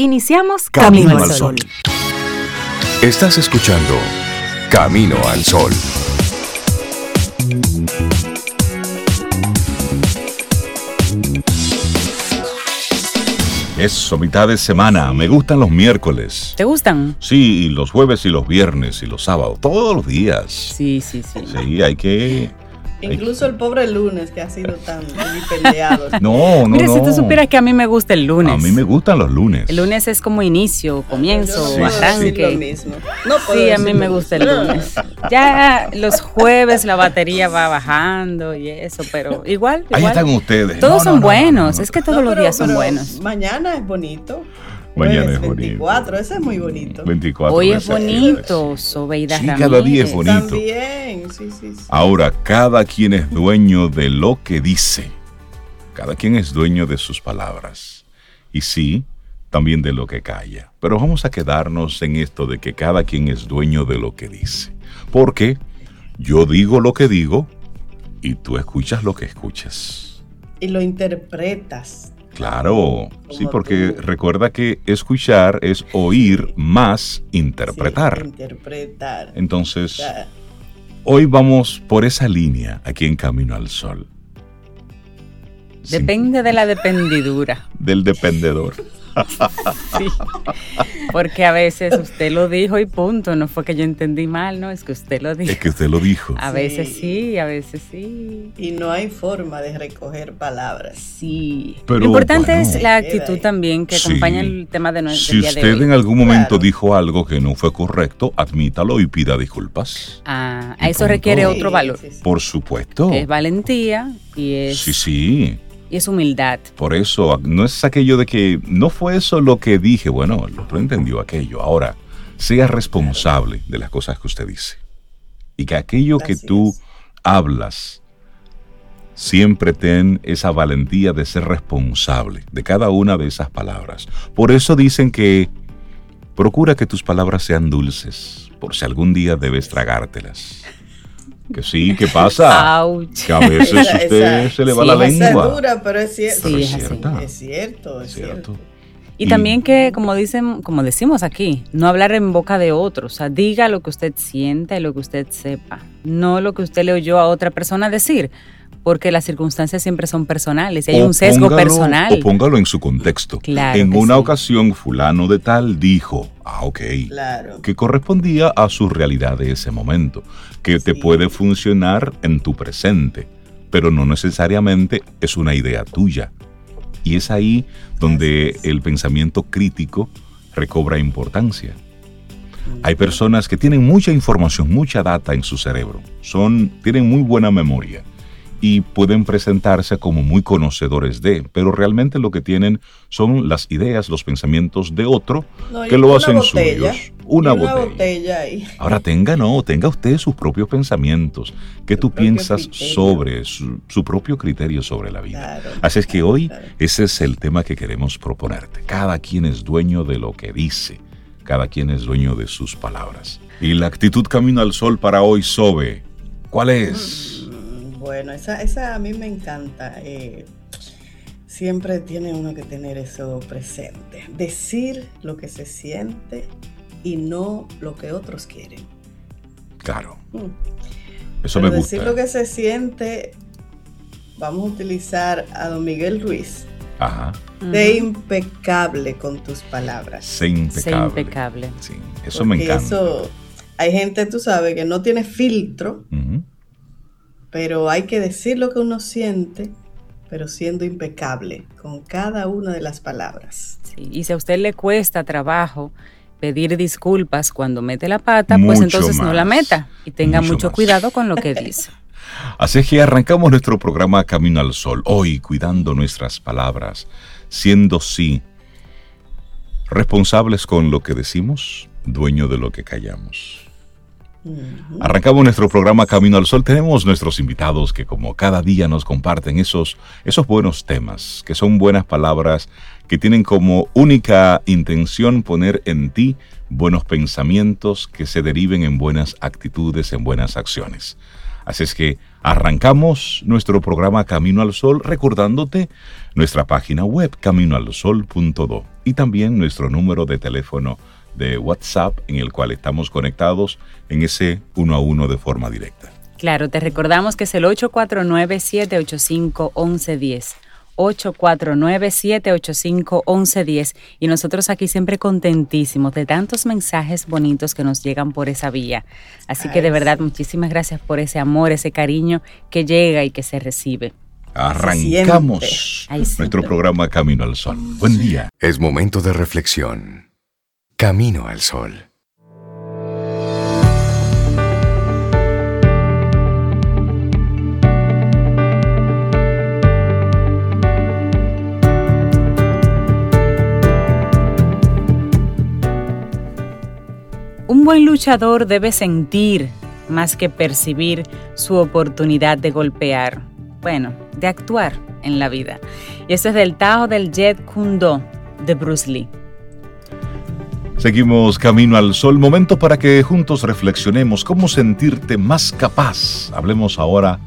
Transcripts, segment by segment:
Iniciamos Camino, al Sol. Estás escuchando Camino al Sol. Eso, mitad de semana. Me gustan los miércoles. ¿Te gustan? Sí, y los jueves y los viernes y los sábados. Todos los días. Sí, sí, sí. Sí, hay que Incluso el pobre lunes que ha sido tan vilipendiado. No, no, Mira, no. si tú supieras que a mí me gusta el lunes. A mí me gustan los lunes. El lunes es como inicio, comienzo, Yo no puedo arranque. decir lo mismo. No puedo Sí, a mí me gusta el lunes. Ya los jueves la batería va bajando y eso, pero igual. Ahí igual. están ustedes. Todos No, son no, no, buenos, no, no. es que todos No, los pero- días son pero buenos. Mañana es bonito. Mañana es bonito. 24, ese es muy bonito. 24 Hoy es bonito, Sobeida Sí, Ramírez. cada día es bonito. También, sí, sí, sí. Ahora, cada quien es dueño de lo que dice. Cada quien es dueño de sus palabras. Y sí, también de lo que calla. Pero vamos a quedarnos en esto de que cada quien es dueño de lo que dice. Porque yo digo lo que digo y tú escuchas lo que escuchas. Y lo interpretas. Claro, sí, porque tú. recuerda que escuchar es oír más interpretar. Sí, interpretar. Entonces, hoy vamos por esa línea aquí en Camino al Sol. Sin- Depende de la dependidura. del dependedor. Sí. Porque a veces usted lo dijo y punto. No fue que yo entendí mal, no, es que usted lo dijo. Es que usted lo dijo. A Sí. veces sí, a veces sí. y no hay forma de recoger palabras. Sí. Pero, lo importante bueno. es la actitud también que Sí. acompaña el tema de nuestro Si día de usted hoy. en algún momento Claro. dijo algo que no fue correcto, admítalo y pida disculpas. Ah, Y eso punto. requiere otro valor. Sí, sí. Por supuesto. que Es valentía y es, Sí, sí. Y es humildad. Por eso, no es aquello de que no fue eso lo que dije. Bueno, el otro entendió aquello. Ahora, sea responsable de las cosas que usted dice. Y que aquello que tú es. hablas, siempre ten esa valentía de ser responsable de cada una de esas palabras. Por eso dicen que procura que tus palabras sean dulces, por si algún día debes tragártelas. Que sí, ¿qué pasa? Ouch. Que a veces Esa- usted esa- se le va sí, la Esa es lengua. dura, pero es cierto. Sí, Pero es así. cierta. Es cierto, es Cierto. cierto. Y Y- también que, como dicen, como decimos aquí, no hablar en boca de otros. O sea, diga lo que usted sienta y lo que usted sepa. No lo que usted le oyó a otra persona decir. Porque las circunstancias siempre son personales y hay O un sesgo póngalo- personal. O póngalo en su contexto. Claro en una sí. ocasión, fulano de tal dijo, ah, ok, Claro. que correspondía a su realidad de ese momento, que te Sí. puede funcionar en tu presente, pero no necesariamente es una idea tuya. Y es ahí donde es. el pensamiento crítico recobra importancia. Hay personas que tienen mucha información, mucha data en su cerebro, son, tienen muy buena memoria y pueden presentarse como muy conocedores de, pero realmente lo que tienen son las ideas, los pensamientos de otro No, que lo hacen botella, suyos. Una, una botella. botella. Ahora tenga, no, tenga usted sus propios pensamientos, que Su tú piensas criterio. sobre su, su propio criterio sobre la vida. Claro. Así es que hoy Claro. ese es el tema que queremos proponerte. Cada quien es dueño de lo que dice, cada quien es dueño de sus palabras. Y la actitud camino al sol para hoy, Sobe, ¿cuál es? Mm, Bueno, esa, esa a mí me encanta. eh, siempre tiene uno que tener eso presente. Decir lo que se siente y no lo que otros quieren. Claro, Mm. eso Pero me gusta. decir lo que se siente, vamos a utilizar a don Miguel Ruiz. Ajá, Sé impecable con tus palabras. sé Sé impecable. impecable. Sí, eso me Porque encanta. eso- hay gente, tú sabes, que no tiene filtro. Pero hay que decir lo que uno siente, pero siendo impecable con cada una de las palabras. Sí, Y si a usted le cuesta trabajo pedir disculpas cuando mete la pata, pues entonces no la meta y tenga Mucho mucho, cuidado con lo que dice. Así es que arrancamos nuestro programa Camino al Sol, hoy cuidando nuestras palabras, siendo sí responsables con lo que decimos, dueño de lo que callamos. Arrancamos nuestro programa Camino al Sol. Tenemos nuestros invitados que como cada día nos comparten esos, esos buenos temas, que son buenas palabras, que tienen como única intención poner en ti buenos pensamientos que se deriven en buenas actitudes, en buenas acciones. Así es que arrancamos nuestro programa Camino al Sol recordándote nuestra página web caminoalsol.do y también nuestro número de teléfono de WhatsApp en el cual estamos conectados en ese uno a uno de forma directa. Claro, te recordamos que es el 849-785-1110. 849-785-1110 y nosotros aquí siempre contentísimos de tantos mensajes bonitos que nos llegan por esa vía. Así que de verdad muchísimas gracias por ese amor, ese cariño que llega y que se recibe. Arrancamos nuestro programa Camino al Sol. Buen día. Es momento de reflexión. Camino al Sol. Un buen luchador debe sentir más que percibir su oportunidad de golpear, bueno, de actuar en la vida. Y esto es del Tao del Jet Kundo de Bruce Lee. Seguimos camino al sol, momento para que juntos reflexionemos cómo sentirte más capaz. Hablemos ahora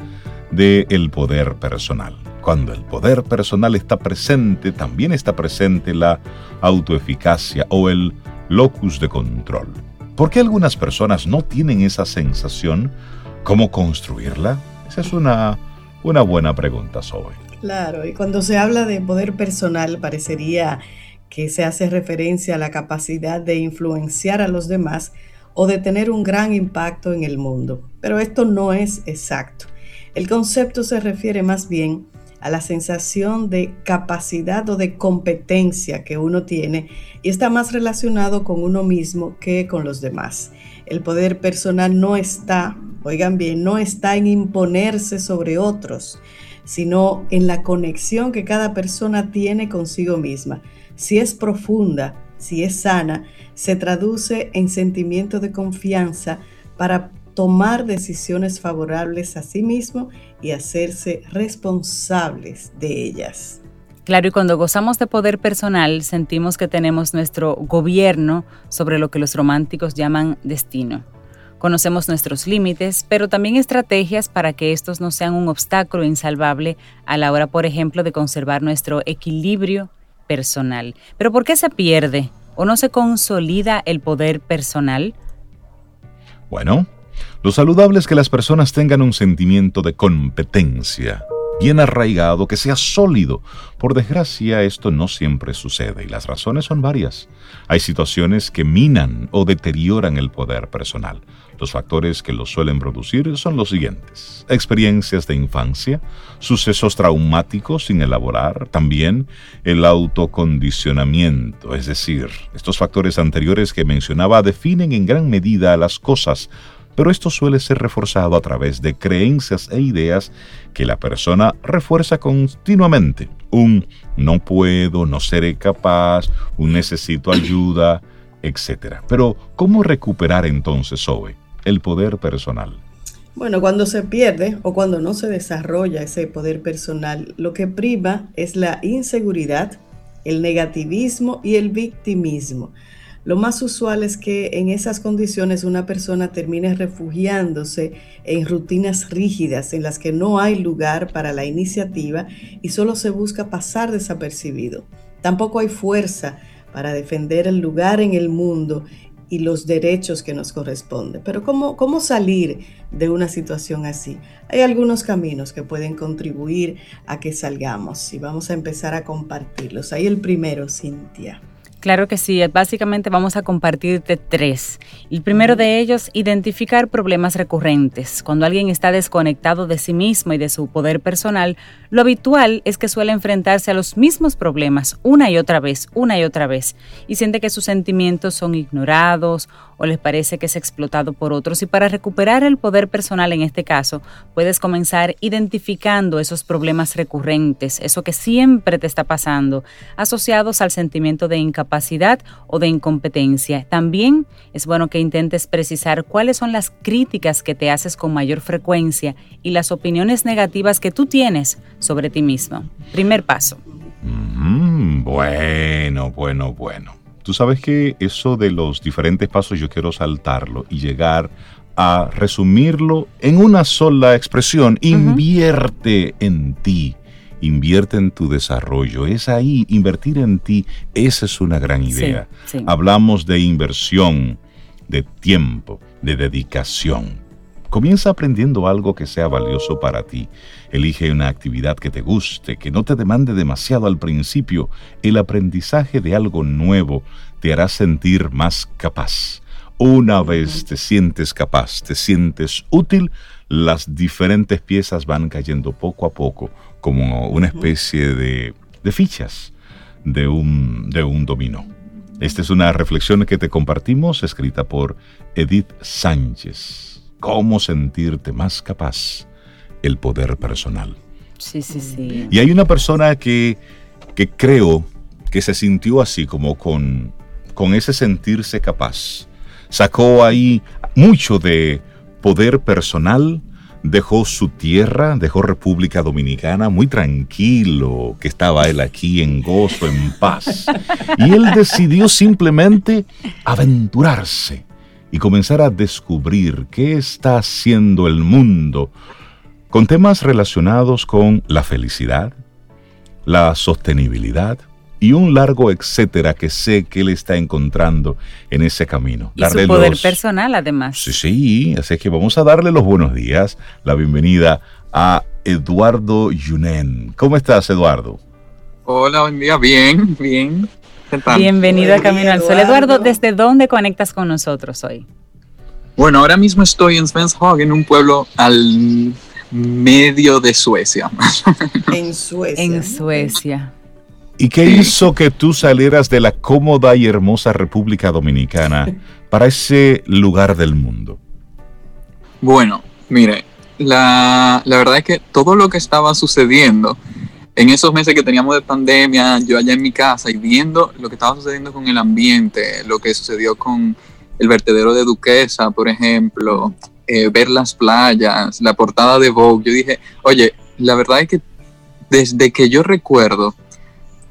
del el poder personal. Cuando el poder personal está presente, también está presente la autoeficacia o el locus de control. ¿Por qué algunas personas no tienen esa sensación? ¿Cómo construirla? Esa es una, una buena pregunta, Zoe. Claro, y cuando se habla de poder personal parecería que se hace referencia a la capacidad de influenciar a los demás o de tener un gran impacto en el mundo. Pero esto no es exacto. El concepto se refiere más bien a la sensación de capacidad o de competencia que uno tiene y está más relacionado con uno mismo que con los demás. El poder personal no está, oigan bien, no está en imponerse sobre otros, sino en la conexión que cada persona tiene consigo misma. Si es profunda, si es sana, se traduce en sentimiento de confianza para tomar decisiones favorables a sí mismo y hacerse responsables de ellas. Claro, y cuando gozamos de poder personal, sentimos que tenemos nuestro gobierno sobre lo que los románticos llaman destino. Conocemos nuestros límites, pero también estrategias para que estos no sean un obstáculo insalvable a la hora, por ejemplo, de conservar nuestro equilibrio personal. Pero ¿por qué se pierde o no se consolida el poder personal? Bueno, lo saludable es que las personas tengan un sentimiento de competencia bien arraigado, que sea sólido. Por desgracia, esto no siempre sucede y las razones son varias. Hay situaciones que minan o deterioran el poder personal. Los factores que lo suelen producir son los siguientes. Experiencias de infancia, sucesos traumáticos sin elaborar, también el autocondicionamiento, es decir, estos factores anteriores que mencionaba definen en gran medida las cosas, pero esto suele ser reforzado a través de creencias e ideas que la persona refuerza continuamente. Un no puedo, no seré capaz, un necesito ayuda, etc. Pero, ¿cómo recuperar entonces, Zoe, el poder personal? Bueno, cuando se pierde o cuando no se desarrolla ese poder personal, lo que priva es la inseguridad, el negativismo y el victimismo. Lo más usual es que en esas condiciones una persona termine refugiándose en rutinas rígidas en las que no hay lugar para la iniciativa y solo se busca pasar desapercibido. Tampoco hay fuerza para defender el lugar en el mundo y los derechos que nos corresponden. Pero ¿cómo, ¿cómo salir de una situación así? Hay algunos caminos que pueden contribuir a que salgamos y vamos a empezar a compartirlos. Ahí el primero, Cintia. Claro que sí, básicamente vamos a compartirte tres. El primero de ellos, identificar problemas recurrentes. Cuando alguien está desconectado de sí mismo y de su poder personal, lo habitual es que suele enfrentarse a los mismos problemas una y otra vez, una y otra vez, y siente que sus sentimientos son ignorados o les parece que es explotado por otros. Y para recuperar el poder personal en este caso, puedes comenzar identificando esos problemas recurrentes, eso que siempre te está pasando, asociados al sentimiento de incapacidad o de incompetencia. También es bueno que intentes precisar cuáles son las críticas que te haces con mayor frecuencia y las opiniones negativas que tú tienes sobre ti mismo. Primer paso. Mm, bueno, bueno, bueno. Tú sabes que eso de los diferentes pasos yo quiero saltarlo y llegar a resumirlo en una sola expresión. Invierte en ti. invierte en tu desarrollo. Es ahí, invertir en ti, esa es una gran idea. Hablamos de inversión, de tiempo, de dedicación. Comienza aprendiendo algo que sea valioso para ti. Elige una actividad que te guste, que no te demande demasiado al principio. El aprendizaje de algo nuevo te hará sentir más capaz. Una vez te sientes capaz, te sientes útil, las diferentes piezas van cayendo poco a poco como una especie de, fichas de un, de un dominó. Esta es una reflexión que te compartimos escrita por Edith Sánchez cómo sentirte más capaz, el poder personal. Sí, sí, sí. Y hay una persona que, que creo que se sintió así, como con, con ese sentirse capaz. Sacó ahí mucho de poder personal, dejó su tierra, dejó República Dominicana muy tranquilo, que estaba él aquí en gozo, en paz. Y él decidió simplemente aventurarse y comenzar a descubrir qué está haciendo el mundo con temas relacionados con la felicidad, la sostenibilidad y un largo etcétera que sé que él está encontrando en ese camino. Y su poder personal además. Sí, sí, así que vamos a darle los buenos días, la bienvenida a Eduardo Yunen. ¿Cómo estás, Eduardo? Hola, buen día, bien, bien. Bienvenido a Camino al Sol. Eduardo, ¿desde dónde conectas con nosotros hoy? Bueno, ahora mismo estoy en Svenshögen, un pueblo al medio de Suecia. En Suecia. En Suecia. ¿Y qué hizo que tú salieras de la cómoda y hermosa República Dominicana para ese lugar del mundo? Bueno, mire, la, la verdad es que todo lo que estaba sucediendo en esos meses que teníamos de pandemia, yo allá en mi casa y viendo lo que estaba sucediendo con el ambiente, lo que sucedió con el vertedero de Duquesa, por ejemplo, eh, ver las playas, la portada de Vogue, yo dije, oye, la verdad es que desde que yo recuerdo,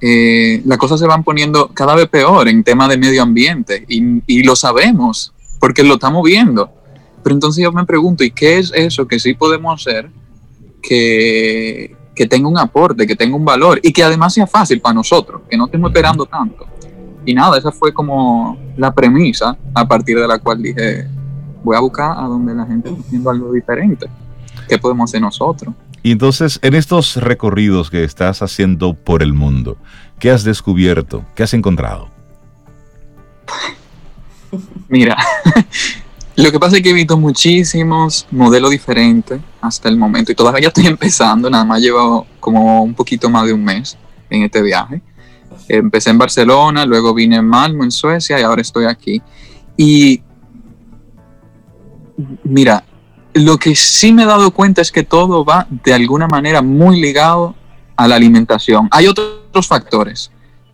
eh, las cosas se van poniendo cada vez peor en tema de medio ambiente y, y lo sabemos porque lo estamos viendo. Pero entonces yo me pregunto, ¿y qué es eso que sí podemos hacer que, que tenga un aporte, que tenga un valor y que además sea fácil para nosotros, que no estemos esperando tanto. Y nada, esa fue como la premisa a partir de la cual dije, voy a buscar a donde la gente está haciendo algo diferente. ¿Qué podemos hacer nosotros? Y entonces, en estos recorridos que estás haciendo por el mundo, ¿qué has descubierto? ¿Qué has encontrado? Mira, Lo que pasa es que he visto muchísimos modelos diferentes hasta el momento y todavía estoy empezando, nada más llevo como un poquito más de un mes en este viaje. Empecé en Barcelona, luego vine en Malmo, en Suecia y ahora estoy aquí. Y mira, lo que sí me he dado cuenta es que todo va de alguna manera muy ligado a la alimentación. Hay otros factores,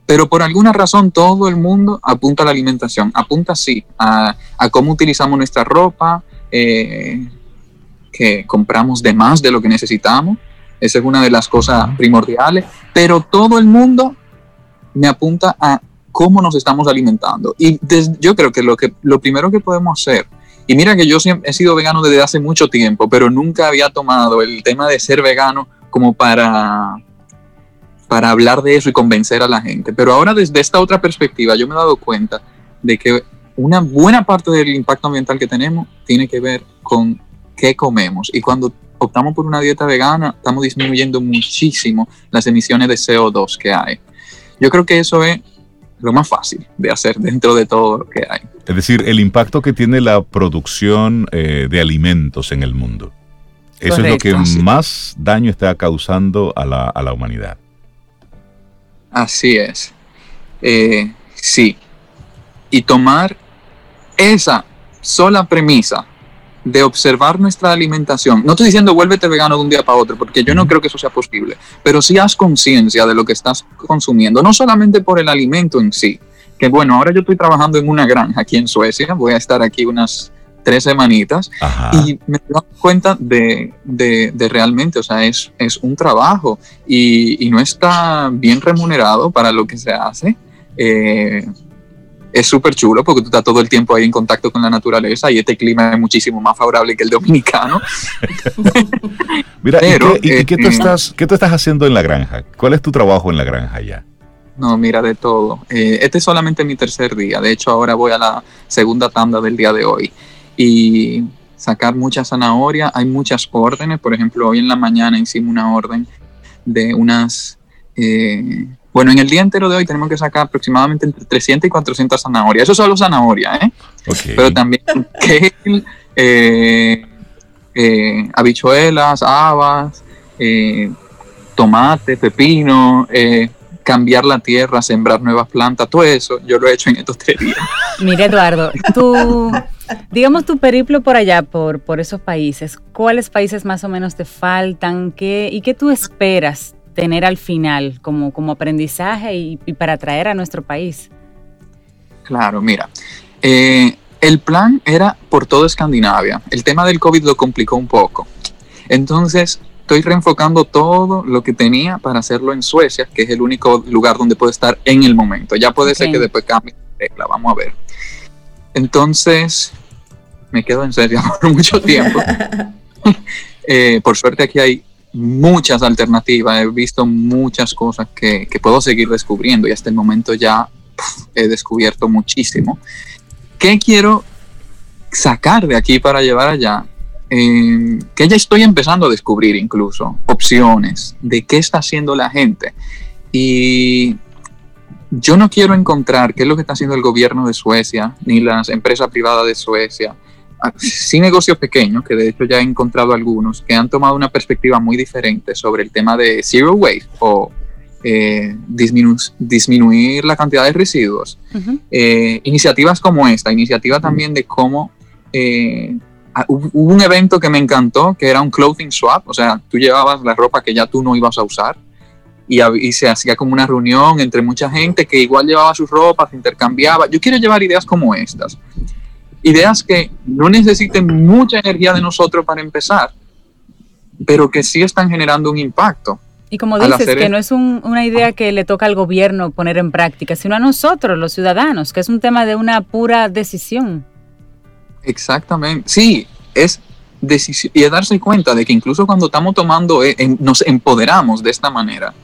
pero por alguna razón todo el mundo apunta a la alimentación, apunta sí a, cómo utilizamos nuestra ropa, eh, que compramos de más de lo que necesitamos, esa es una de las cosas primordiales, pero todo el mundo me apunta a cómo nos estamos alimentando. Y yo creo que lo, que lo primero que podemos hacer, y mira que yo siempre he sido vegano desde hace mucho tiempo, pero nunca había tomado el tema de ser vegano como para para hablar de eso y convencer a la gente. Pero ahora desde esta otra perspectiva yo me he dado cuenta de que una buena parte del impacto ambiental que tenemos tiene que ver con qué comemos. Y cuando optamos por una dieta vegana, estamos disminuyendo muchísimo las emisiones de CO2 que hay. Yo creo que eso es lo más fácil de hacer dentro de todo lo que hay. Es decir, el impacto que tiene la producción eh, de alimentos en el mundo. Eso es lo que más daño está causando a la, a la humanidad. Así es. Eh, sí. Y tomar esa sola premisa de observar nuestra alimentación. No estoy diciendo vuélvete vegano de un día para otro, porque yo no creo que eso sea posible, pero sí haz conciencia de lo que estás consumiendo, no solamente por el alimento en sí, que bueno, ahora yo estoy trabajando en una granja aquí en Suecia, voy a estar aquí unas tres semanitas y me doy cuenta de, de, realmente, o sea, es, es un trabajo y, y, no está bien remunerado para lo que se hace. Eh, es súper chulo porque tú estás todo el tiempo ahí en contacto con la naturaleza y este clima es muchísimo más favorable que el dominicano. Mira, ¿y, qué, tú eh, estás, qué tú estás haciendo en la granja? ¿Cuál es tu trabajo en la granja ya? No, mira, de todo. Eh, este es solamente mi tercer día. De hecho, ahora voy a la segunda tanda del día de hoy. Y sacar mucha zanahoria. Hay muchas órdenes. Por ejemplo, hoy en la mañana hicimos una orden de unas eh, bueno, en el día entero de hoy tenemos que sacar aproximadamente entre 300 y 400 zanahorias. Eso solo zanahoria, ¿eh? Pero también kale, eh, eh, habichuelas, habas, eh, tomate, pepino, cambiar la tierra, sembrar nuevas plantas, todo eso yo lo he hecho en estos tres días. Mire, Eduardo, tú, digamos tu periplo por allá, por, por esos países, ¿cuáles países más o menos te faltan? ¿Qué, ¿Y qué tú esperas tener al final como, como aprendizaje y, para traer a nuestro país? Claro, mira, eh, el plan era por toda Escandinavia. El tema del COVID lo complicó un poco. Entonces, estoy reenfocando todo lo que tenía para hacerlo en Suecia, que es el único lugar donde puedo estar en el momento. Ya puede ser que después cambie la vamos a ver. Entonces, me quedo en Suecia por mucho tiempo. Eh, por suerte aquí hay muchas alternativas, he visto muchas cosas que, puedo seguir descubriendo y hasta el momento ya he descubierto muchísimo. ¿Qué quiero sacar de aquí para llevar allá? Eh, que ya estoy empezando a descubrir incluso opciones de qué está haciendo la gente. Y yo no quiero encontrar qué es lo que está haciendo el gobierno de Suecia, ni las empresas privadas de Suecia, sí negocios pequeños, que de hecho ya he encontrado algunos, que han tomado una perspectiva muy diferente sobre el tema de zero waste o eh, disminuir la cantidad de residuos. Eh, iniciativas como esta, iniciativa también de cómo eh, hubo un evento que me encantó, que era un clothing swap, o sea, tú llevabas la ropa que ya tú no ibas a usar. Y, y se hacía como una reunión entre mucha gente que igual llevaba sus ropas, intercambiaba. Yo quiero llevar ideas como estas ideas que no necesiten mucha energía de nosotros para empezar, pero que sí están generando un impacto. Y como dices, que no es una idea que le toca al gobierno poner en práctica, sino a nosotros, los ciudadanos, que es un tema de una pura decisión. Exactamente, sí, es decisión. Y es darse cuenta de que incluso cuando estamos tomando, eh, nos empoderamos de esta manera.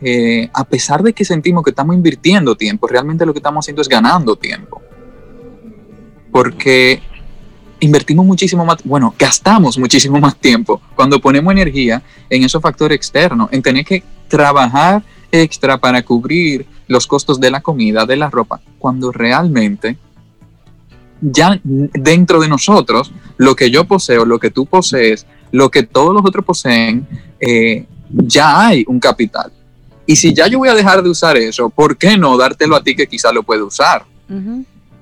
Eh, a pesar de que sentimos que estamos invirtiendo tiempo, realmente lo que estamos haciendo es ganando tiempo porque invertimos muchísimo más, bueno, gastamos muchísimo más tiempo cuando ponemos energía en esos factores externos, en tener que trabajar extra para cubrir los costos de la comida, de la ropa, cuando realmente ya dentro de nosotros, lo que yo poseo, lo que tú posees, lo que todos los otros poseen, eh, ya hay un capital. Y si ya yo voy a dejar de usar eso, ¿por qué no dártelo a ti que quizá lo puede usar?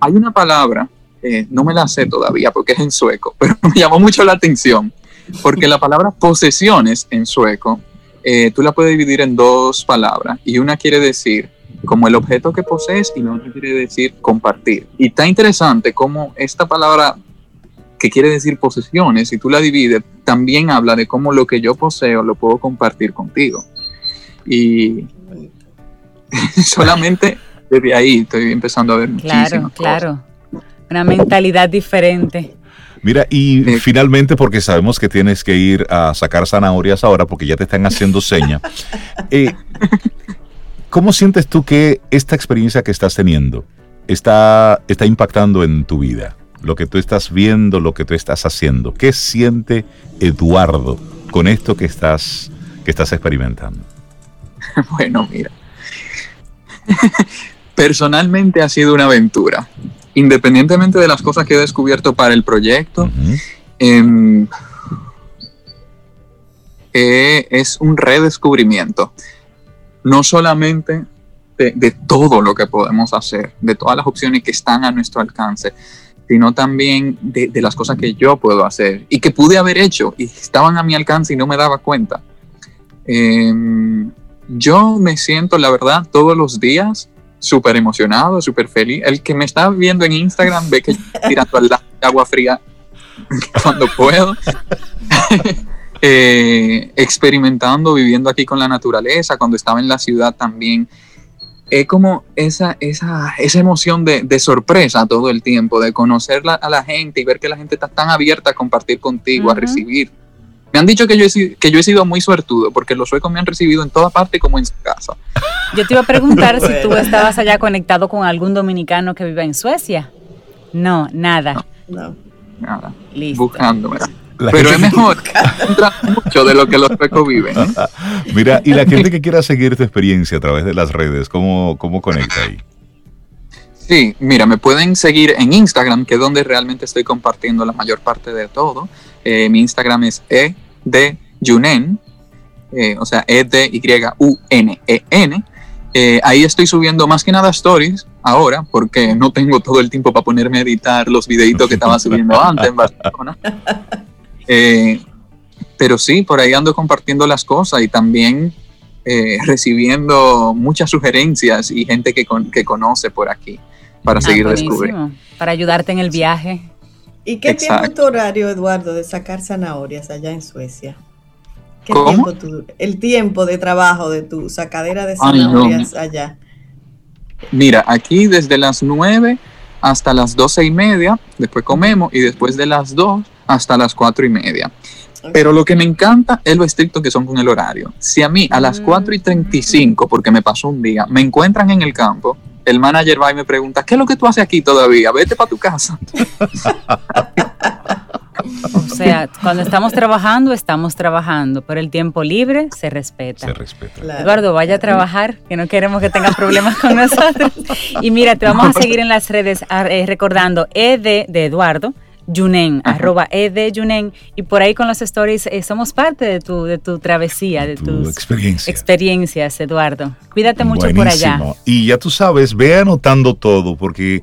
Hay una palabra eh, no me la sé todavía porque es en sueco, pero me llamó mucho la atención, porque la palabra posesiones en sueco, eh, tú la puedes dividir en dos palabras, y una quiere decir como el objeto que posees y la otra quiere decir compartir. Y está interesante cómo esta palabra que quiere decir posesiones, si tú la divides, también habla de cómo lo que yo poseo lo puedo compartir contigo. Y solamente desde ahí estoy empezando a ver Claro, claro una mentalidad diferente. Mira, y finalmente, porque sabemos que tienes que ir a sacar zanahorias ahora, porque ya te están haciendo seña. Eh, ¿Cómo sientes tú que esta experiencia que estás teniendo está, está impactando en tu vida? Lo que tú estás viendo, lo que tú estás haciendo. ¿Qué siente Eduardo con esto que estás, que estás experimentando? Bueno, mira. Personalmente ha sido una aventura independientemente de las cosas que he descubierto para el proyecto, em, eh, es un redescubrimiento. No solamente de, todo lo que podemos hacer, de todas las opciones que están a nuestro alcance, sino también de, las cosas que yo puedo hacer y que pude haber hecho y estaban a mi alcance y no me daba cuenta. Em, yo me siento, la verdad, todos los días súper emocionado, súper feliz. El que me está viendo en Instagram ve que estoy tirando al agua fría cuando puedo. Eh, experimentando, viviendo aquí con la naturaleza. Cuando estaba en la ciudad también es como esa, esa, esa emoción de, de, sorpresa todo el tiempo, de conocer a la gente y ver que la gente está tan abierta a compartir contigo, a recibir. Me han dicho que yo, he, que yo he sido muy suertudo porque los suecos me han recibido en toda parte como en su casa. Yo te iba a preguntar si tú estabas allá conectado con algún dominicano que viva en Suecia. No, nada. No, nada. Listo. Buscándome. Pero es mejor mucho de lo que los suecos viven. ¿eh? Mira, y la gente que quiera seguir tu experiencia a través de las redes, ¿cómo, cómo conecta ahí? Sí, mira, me pueden seguir en Instagram, que es donde realmente estoy compartiendo la mayor parte de todo. Eh, mi Instagram es e de Yunen, eh, o sea, E D Y U N E N. Eh, ahí estoy subiendo más que nada stories ahora, porque no tengo todo el tiempo para ponerme a editar los videitos que estaba subiendo antes en Barcelona. Eh, pero sí, por ahí ando compartiendo las cosas y también recibiendo muchas sugerencias y gente que, que conoce por aquí para ah, seguir descubriendo. Para ayudarte en el viaje. ¿Y qué tiempo es tu horario, Eduardo, de sacar zanahorias allá en Suecia? ¿Qué tiempo el tiempo de trabajo de tu sacadera de zanahorias allá. Mira, aquí desde las 9 hasta las doce y media, después comemos y después de las 2 hasta las cuatro y media. Pero lo que me encanta es lo estricto que son con el horario. Si a mí a las 4 y 35, porque me pasó un día, me encuentran en el campo, el manager va y me pregunta, ¿qué es lo que tú haces aquí todavía? Vete para tu casa. o sea, cuando estamos trabajando, estamos trabajando, pero el tiempo libre se respeta. Se respeta. Eduardo, vaya a trabajar, que no queremos que tenga problemas con nosotros. Y mira, te vamos a seguir en las redes eh, recordando E de, de Eduardo, Yunen, arroba E de Yunen, y por ahí con los stories eh, somos parte de tu, de tu travesía, de tus experiencias, Eduardo. Cuídate mucho por allá. Y ya tú sabes, ve anotando todo, porque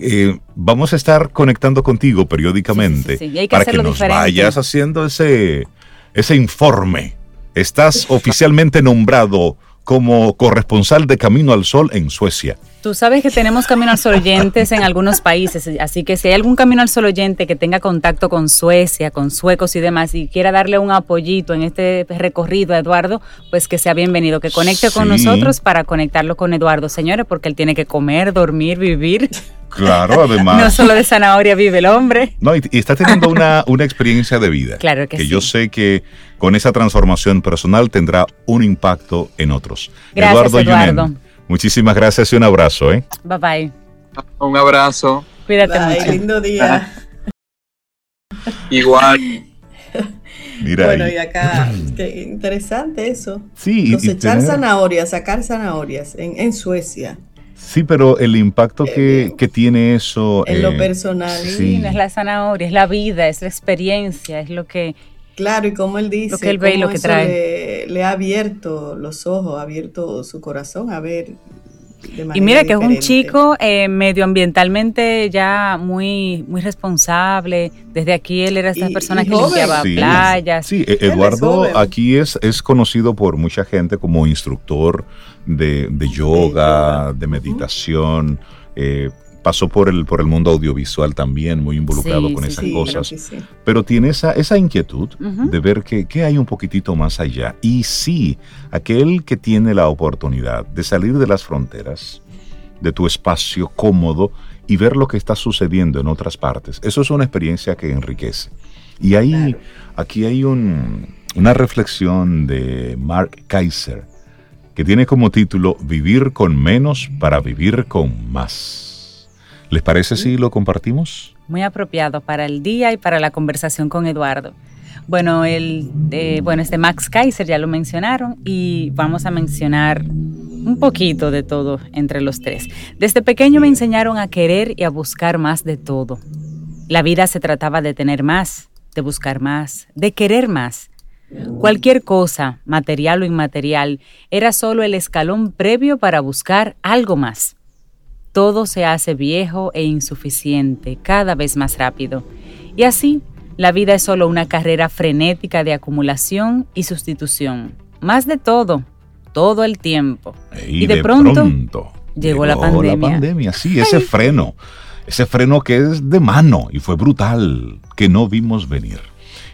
eh, vamos a estar conectando contigo periódicamente para que nos vayas haciendo ese, ese informe. Estás oficialmente nombrado como corresponsal de Camino al Sol en Suecia. Tú sabes que tenemos Camino al Sol oyentes en algunos países, así que si hay algún Camino al Sol oyente que tenga contacto con Suecia, con suecos y demás, y quiera darle un apoyito en este recorrido a Eduardo, pues que sea bienvenido, que conecte con nosotros para conectarlo con Eduardo, señores, porque él tiene que comer, dormir, vivir. Claro, además. no solo de zanahoria vive el hombre. No, y, está teniendo una, una, experiencia de vida. Claro que, que yo sé que con esa transformación personal tendrá un impacto en otros. Gracias, Eduardo. Muchísimas gracias y un abrazo. ¿eh? Bye bye. Un abrazo. Cuídate mucho. Lindo día. Igual. Mira bueno, y acá, qué interesante eso. Sí, Cosechar zanahorias, sacar zanahorias en, en Suecia. Sí, pero el impacto que, eh, que tiene eso... En lo eh, personal. Sí. no es la zanahoria, es la vida, es la experiencia, es lo que... Claro, y como él dice, lo que él ve y lo que trae. Le, ha abierto los ojos, ha abierto su corazón a ver y mira que es un chico eh, medioambientalmente ya muy, muy responsable. Desde aquí él era esta persona que limpiaba playas. Sí, e-, Eduardo aquí es, es conocido por mucha gente como instructor de, yoga, de meditación. Eh, pasó por el, por el mundo audiovisual también, muy involucrado con esas cosas. Pero tiene esa, esa inquietud de ver que, hay un poquitito más allá. Y sí, aquel que tiene la oportunidad de salir de las fronteras, de tu espacio cómodo y ver lo que está sucediendo en otras partes, eso es una experiencia que enriquece. Y ahí, aquí hay una reflexión de Mark Kaiser que tiene como título Vivir con menos para vivir con más. ¿Les parece si lo compartimos? Muy apropiado para el día y para la conversación con Eduardo. Bueno, el, bueno, este Max Kaiser ya lo mencionaron y vamos a mencionar un poquito de todo entre los tres. Desde pequeño me enseñaron a querer y a buscar más de todo. La vida se trataba de tener más, de buscar más, de querer más. Cualquier cosa, material o inmaterial, era solo el escalón previo para buscar algo más. Todo se hace viejo e insuficiente, cada vez más rápido. Y así, la vida es solo una carrera frenética de acumulación y sustitución. Más de todo, todo el tiempo. Y, de, pronto, llegó, la pandemia. La pandemia, sí, ese freno. Ese freno que es de mano y fue brutal, que no vimos venir.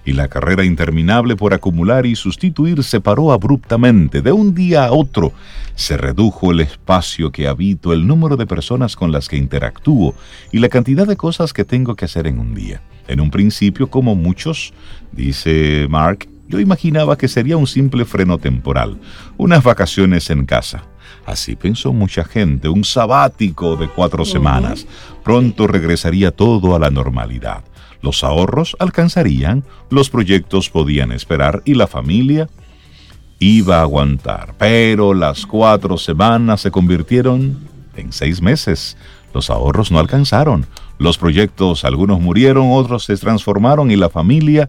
Y la carrera interminable por acumular y sustituir se paró abruptamente. De un día a otro se redujo el espacio que habito, el número de personas con las que interactúo y la cantidad de cosas que tengo que hacer en un día. En un principio, como muchos, dice Mark, yo imaginaba que sería un simple freno temporal, unas vacaciones en casa. Así pensó mucha gente, un sabático de cuatro semanas. Pronto regresaría todo a la normalidad. Los ahorros alcanzarían, los proyectos podían esperar y la familia iba a aguantar. Pero las cuatro semanas se convirtieron en seis meses. Los ahorros no alcanzaron. Los proyectos, algunos murieron, otros se transformaron y la familia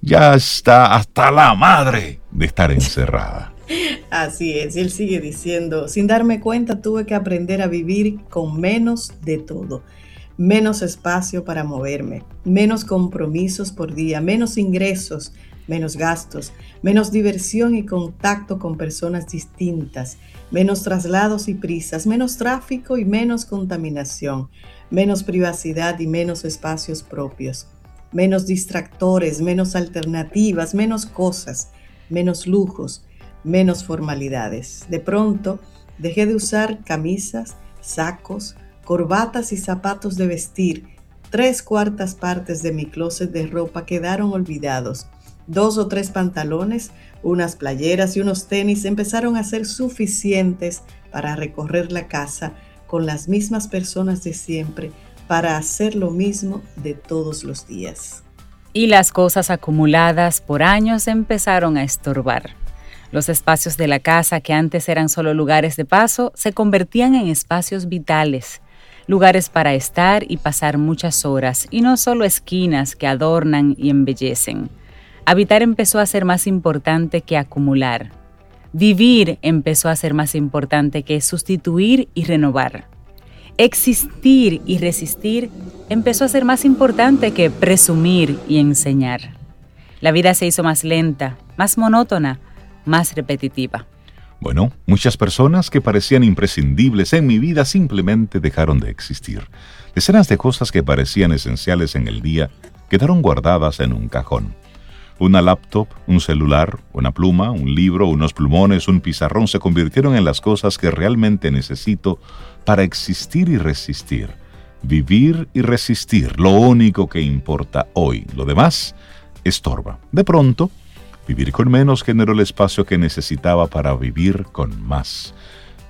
ya está hasta la madre de estar encerrada. Así es, él sigue diciendo, sin darme cuenta tuve que aprender a vivir con menos de todo menos espacio para moverme, menos compromisos por día, menos ingresos, menos gastos, menos diversión y contacto con personas distintas, menos traslados y prisas, menos tráfico y menos contaminación, menos privacidad y menos espacios propios, menos distractores, menos alternativas, menos cosas, menos lujos, menos formalidades. De pronto, dejé de usar camisas, sacos, corbatas y zapatos de vestir, tres cuartas partes de mi closet de ropa quedaron olvidados. Dos o tres pantalones, unas playeras y unos tenis empezaron a ser suficientes para recorrer la casa con las mismas personas de siempre, para hacer lo mismo de todos los días. Y las cosas acumuladas por años empezaron a estorbar. Los espacios de la casa, que antes eran solo lugares de paso, se convertían en espacios vitales, lugares para estar y pasar muchas horas, y no solo esquinas que adornan y embellecen. Habitar empezó a ser más importante que acumular. Vivir empezó a ser más importante que sustituir y renovar. Existir y resistir empezó a ser más importante que presumir y enseñar. La vida se hizo más lenta, más monótona, más repetitiva. Bueno, muchas personas que parecían imprescindibles en mi vida simplemente dejaron de existir. Decenas de cosas que parecían esenciales en el día quedaron guardadas en un cajón. Una laptop, un celular, una pluma, un libro, unos plumones, un pizarrón se convirtieron en las cosas que realmente necesito para existir y resistir. Vivir y resistir, lo único que importa hoy. Lo demás estorba. De pronto, Vivir con menos generó el espacio que necesitaba para vivir con más.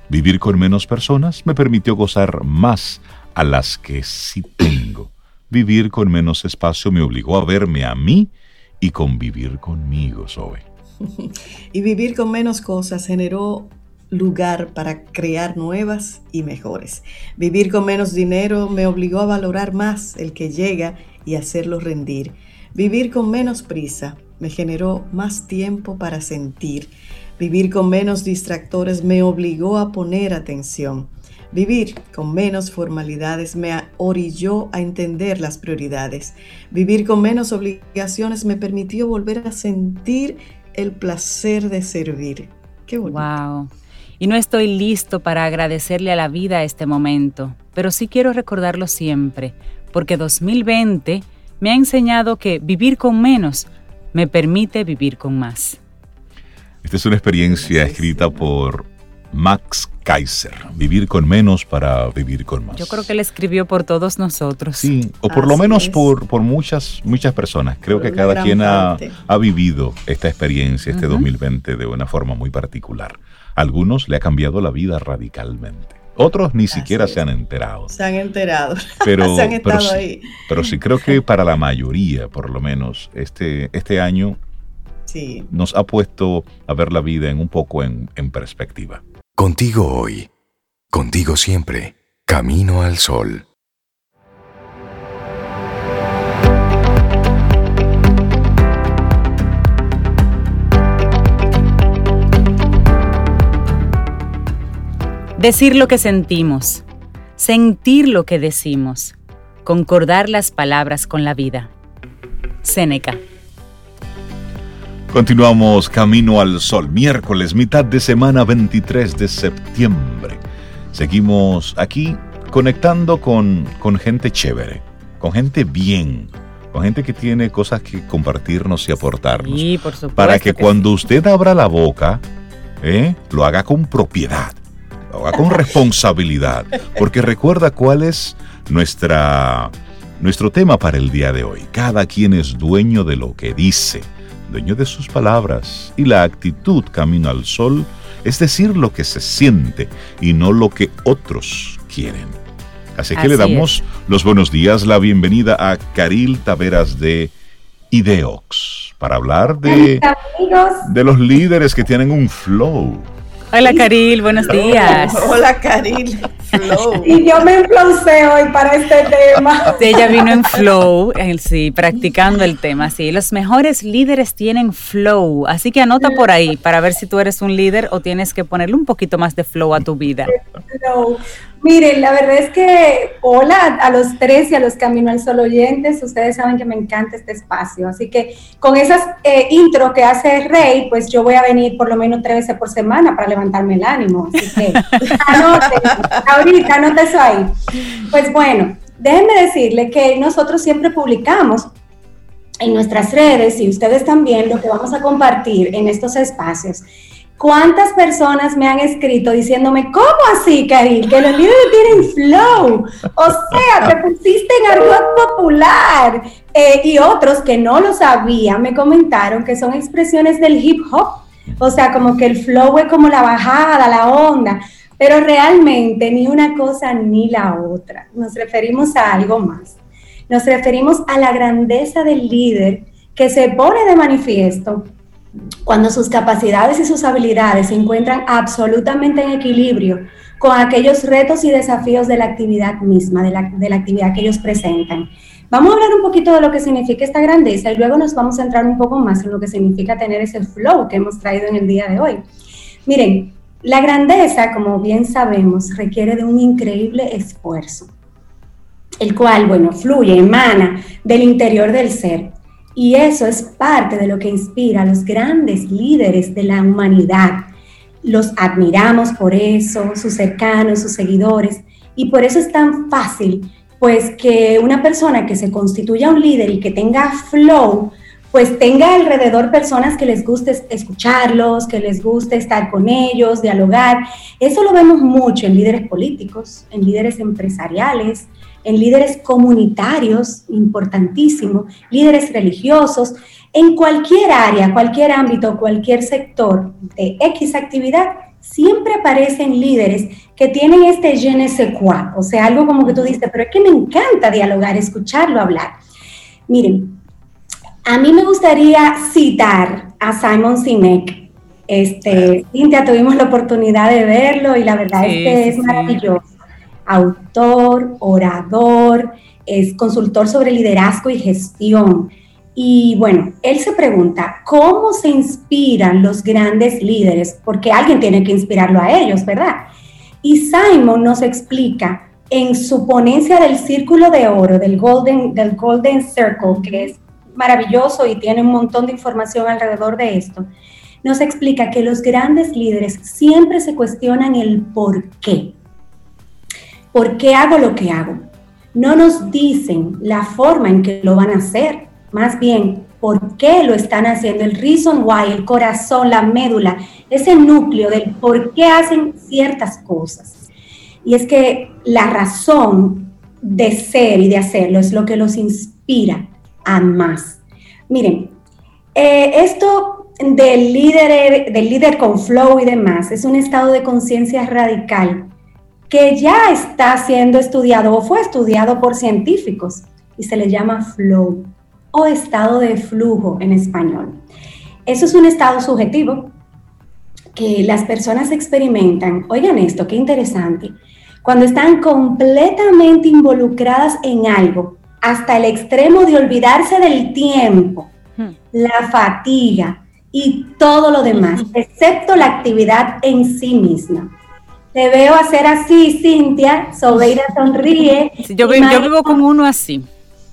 Vivir con menos personas me permitió gozar más a las que sí tengo. Vivir con menos espacio me obligó a verme a mí y convivir conmigo, Zoe. y vivir con menos cosas generó lugar para crear nuevas y mejores. Vivir con menos dinero me obligó a valorar más el que llega y hacerlo rendir. Vivir con menos prisa me generó más tiempo para sentir. Vivir con menos distractores me obligó a poner atención. Vivir con menos formalidades me orilló a entender las prioridades. Vivir con menos obligaciones me permitió volver a sentir el placer de servir. Qué bonito. Wow. Y no estoy listo para agradecerle a la vida este momento, pero sí quiero recordarlo siempre, porque 2020 me ha enseñado que vivir con menos me permite vivir con más. Esta es una experiencia escrita por Max Kaiser, Vivir con menos para vivir con más. Yo creo que él escribió por todos nosotros. Sí, o por lo menos por, por muchas, muchas personas. Creo que cada quien ha, vivido esta experiencia, este 2020, de una forma muy particular. algunos le ha cambiado la vida radicalmente. Otros ni siquiera se han enterado. Se han enterado. Pero, se han estado sí, ahí. Pero sí creo que para la mayoría, por lo menos, este, este año sí. nos ha puesto a ver la vida en un poco en, en perspectiva. Contigo hoy, contigo siempre, camino al sol. Decir lo que sentimos, sentir lo que decimos, concordar las palabras con la vida. Séneca. Continuamos Camino al Sol, miércoles, mitad de semana 23 de septiembre. Seguimos aquí conectando con, con gente chévere, con gente bien, con gente que tiene cosas que compartirnos y aportarnos. Sí, por supuesto. para que, que cuando usted abra la boca, ¿eh? lo haga con propiedad, con responsabilidad, porque recuerda cuál es nuestra, nuestro tema para el día de hoy. Cada quien es dueño de lo que dice, dueño de sus palabras y la actitud camino al sol, es decir, lo que se siente y no lo que otros quieren. Así que le Así damos los buenos días, la bienvenida a Caril Taveras de Ideox para hablar de, de los líderes que tienen un flow. Hola, Caril, buenos días. Hola, Karil. Flow. Y yo me impulsé hoy para este tema. Ella vino en flow, sí, practicando el tema. Sí, los mejores líderes tienen flow. Así que anota por ahí para ver si tú eres un líder o tienes que ponerle un poquito más de flow a tu vida. Flow. Miren, la verdad es que hola a los tres y a los Camino al Sol oyentes. Ustedes saben que me encanta este espacio. Así que con esas eh, intro que hace Rey, pues yo voy a venir por lo menos tres veces por semana para levantarme el ánimo. Así que anoten, ahorita anota eso ahí. Pues bueno, déjenme decirle que nosotros siempre publicamos en nuestras redes y ustedes también lo que vamos a compartir en estos espacios. ¿Cuántas personas me han escrito diciéndome, ¿cómo así, Karil? Que los líderes tienen flow. O sea, te pusiste en argot popular. Eh, y otros que no lo sabían me comentaron que son expresiones del hip hop. O sea, como que el flow es como la bajada, la onda. Pero realmente ni una cosa ni la otra. Nos referimos a algo más. Nos referimos a la grandeza del líder que se pone de manifiesto cuando sus capacidades y sus habilidades se encuentran absolutamente en equilibrio con aquellos retos y desafíos de la actividad misma, de la, actividad que ellos presentan. Vamos a hablar un poquito de lo que significa esta grandeza y luego nos vamos a entrar un poco más en lo que significa tener ese flow que hemos traído en el día de hoy. Miren, la grandeza, como bien sabemos, requiere de un increíble esfuerzo, el cual, bueno, fluye, emana del interior del ser. Y eso es parte de lo que inspira a los grandes líderes de la humanidad. Los admiramos por eso, sus cercanos, sus seguidores, y por eso es tan fácil, pues que una persona que se constituya un líder y que tenga flow, pues tenga alrededor personas que les guste escucharlos, que les guste estar con ellos, dialogar. Eso lo vemos mucho en líderes políticos, en líderes empresariales, en líderes comunitarios, importantísimo, líderes religiosos, en cualquier área, cualquier ámbito, cualquier sector de X actividad, siempre aparecen líderes que tienen este je ne sais quoi, o sea, algo como que tú dices, pero es que me encanta dialogar, escucharlo hablar. Miren, a mí me gustaría citar a Simon Sinek. Este, Cintia, tuvimos la oportunidad de verlo y la verdad sí, es que sí, es maravilloso. Autor, orador, es consultor sobre liderazgo y gestión. Y bueno, él se pregunta, ¿cómo se inspiran los grandes líderes? Porque alguien tiene que inspirarlo a ellos, ¿verdad? Y Simon nos explica en su ponencia del Círculo de Oro, del Golden, del Golden Circle, que es maravilloso y tiene un montón de información alrededor de esto, nos explica que los grandes líderes siempre se cuestionan el por qué. ¿Por qué hago lo que hago? No nos dicen la forma en que lo van a hacer, más bien por qué lo están haciendo, el reason why, el corazón, la médula, ese núcleo del por qué hacen ciertas cosas. Y es que la razón de ser y de hacerlo es lo que los inspira a más. Miren, eh, esto del líder, del líder con flow y demás es un estado de conciencia radical que ya está siendo estudiado o fue estudiado por científicos y se le llama flow o estado de flujo en español. Eso es un estado subjetivo que las personas experimentan. Oigan esto, qué interesante. Cuando están completamente involucradas en algo, hasta el extremo de olvidarse del tiempo, hmm. la fatiga y todo lo demás, excepto la actividad en sí misma. Te veo hacer así, Cintia. Sobeira sonríe. Yo, yo vivo con uno así.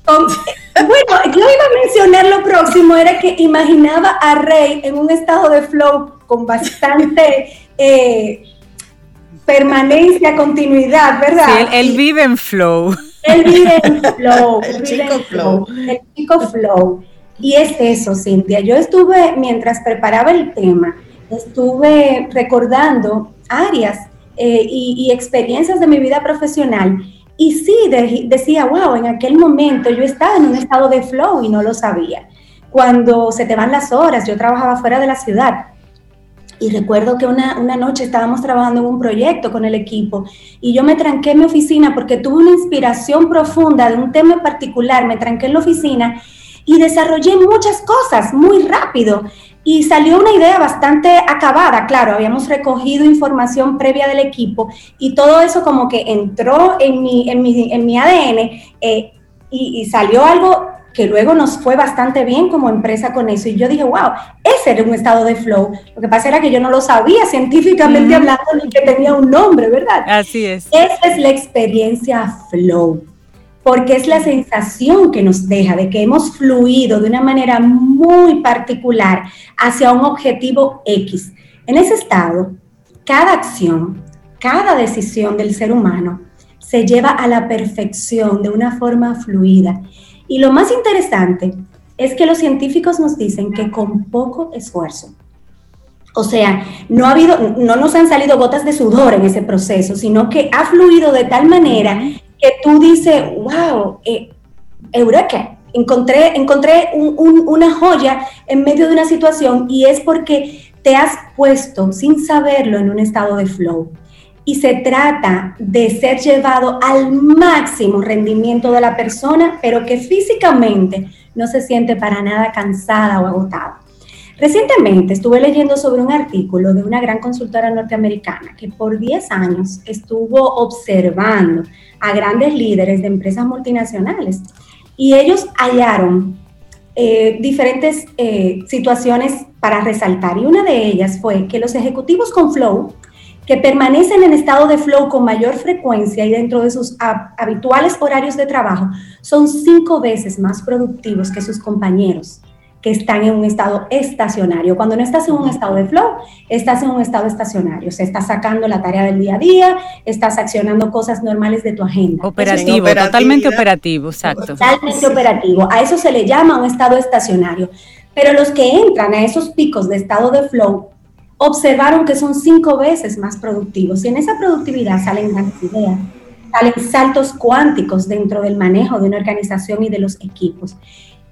Con, bueno, yo iba a mencionar lo próximo, era que imaginaba a Rey en un estado de flow con bastante eh, permanencia, continuidad, ¿verdad? Sí, él, él, vive en flow. Él vive en flow. el chico flow. El chico flow. Y es eso, Cintia. Yo estuve, mientras preparaba el tema, estuve recordando áreas eh, y, experiencias de mi vida profesional. Y sí, decía, wow, en aquel momento yo estaba en un estado de flow y no lo sabía. Cuando se te van las horas, yo trabajaba fuera de la ciudad y recuerdo que una, una, noche estábamos trabajando en un proyecto con el equipo y yo me tranqué en mi oficina porque tuve una inspiración profunda de un tema particular, me tranqué en la oficina y desarrollé muchas cosas muy rápido y salió una idea bastante acabada, claro, habíamos recogido información previa del equipo y todo eso como que entró en mi, en mi, en mi ADN eh, y, y salió algo que luego nos fue bastante bien como empresa con eso. Y yo dije, wow, ese era un estado de flow. Lo que pasa era que yo no lo sabía científicamente hablando ni que tenía un nombre, ¿verdad? Así es. Esa es la experiencia flow, porque es la sensación que nos deja de que hemos fluido de una manera muy particular hacia un objetivo X. En ese estado, cada acción, cada decisión del ser humano se lleva a la perfección de una forma fluida y lo más interesante es que los científicos nos dicen que con poco esfuerzo, o sea, no ha habido, no nos han salido gotas de sudor en ese proceso, sino que ha fluido de tal manera que tú dices, wow, eh, eureka, encontré, encontré una joya en medio de una situación y es porque te has puesto sin saberlo en un estado de flow y se trata de ser llevado al máximo rendimiento de la persona, pero que físicamente no se siente para nada cansada o agotada. Recientemente estuve leyendo sobre un artículo de una gran consultora norteamericana que por 10 años estuvo observando a grandes líderes de empresas multinacionales y ellos hallaron eh, diferentes eh, situaciones para resaltar. Y una de ellas fue que los ejecutivos con flow que permanecen en estado de flow con mayor frecuencia y dentro de sus habituales horarios de trabajo son cinco veces más productivos que sus compañeros que están en un estado estacionario. Cuando no estás en un estado de flow, estás en un estado estacionario. Se está sacando la tarea del día a día, estás accionando cosas normales de tu agenda. Operativo, totalmente operativo, exacto. Totalmente operativo. A eso se le llama un estado estacionario. Pero los que entran a esos picos de estado de flow observaron que son cinco veces más productivos. Y en esa productividad salen grandes ideas, salen saltos cuánticos dentro del manejo de una organización y de los equipos.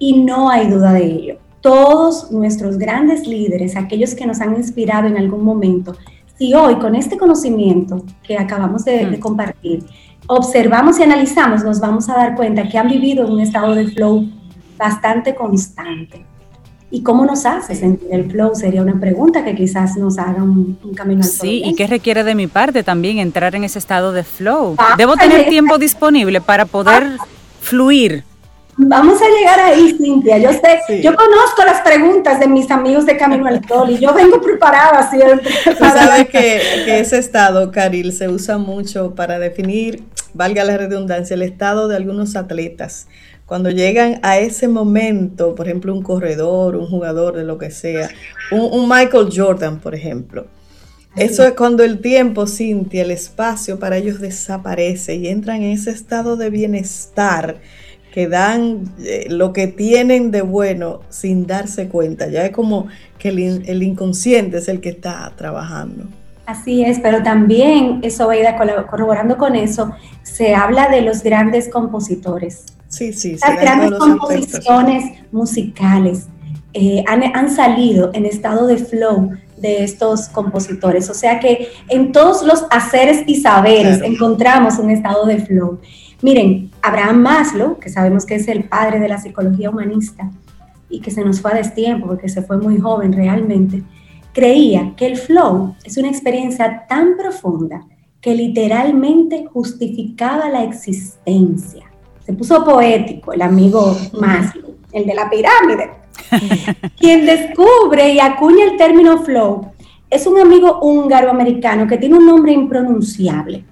Y no hay duda de ello. Todos nuestros grandes líderes, aquellos que nos han inspirado en algún momento, si hoy con este conocimiento que acabamos de, de compartir, observamos y analizamos, nos vamos a dar cuenta que han vivido en un estado de flow bastante constante ¿Y cómo nos hace sentir el flow? Sería una pregunta que quizás nos haga un, camino al Sí, y qué requiere de mi parte también entrar en ese estado de flow. Debo tener tiempo disponible para poder fluir. Vamos a llegar ahí, Cintia. Yo sé, yo conozco las preguntas de mis amigos de Camino al Sol y yo vengo preparada siempre. Tú sabes que, que ese estado, Caril, se usa mucho para definir, valga la redundancia, el estado de algunos atletas cuando llegan a ese momento, por ejemplo, un corredor, un jugador de lo que sea, un, Michael Jordan, por ejemplo. Eso es cuando el tiempo, Cintia, el espacio para ellos desaparece y entran en ese estado de bienestar que dan eh, lo que tienen de bueno sin darse cuenta. Ya es como que el, inconsciente es el que está trabajando. Así es, pero también eso, Aida, corroborando con eso, se habla de los grandes compositores. Sí, sí, Las grandes composiciones musicales eh, han, salido en estado de flow de estos compositores. O sea que en todos los haceres y saberes encontramos un estado de flow. Miren, Abraham Maslow, que sabemos que es el padre de la psicología humanista y que se nos fue a destiempo porque se fue muy joven realmente, creía que el flow es una experiencia tan profunda que literalmente justificaba la existencia se puso poético el amigo Maslow, el de la pirámide, quien descubre y acuña el término flow. Es un amigo húngaro americano que tiene un nombre impronunciable.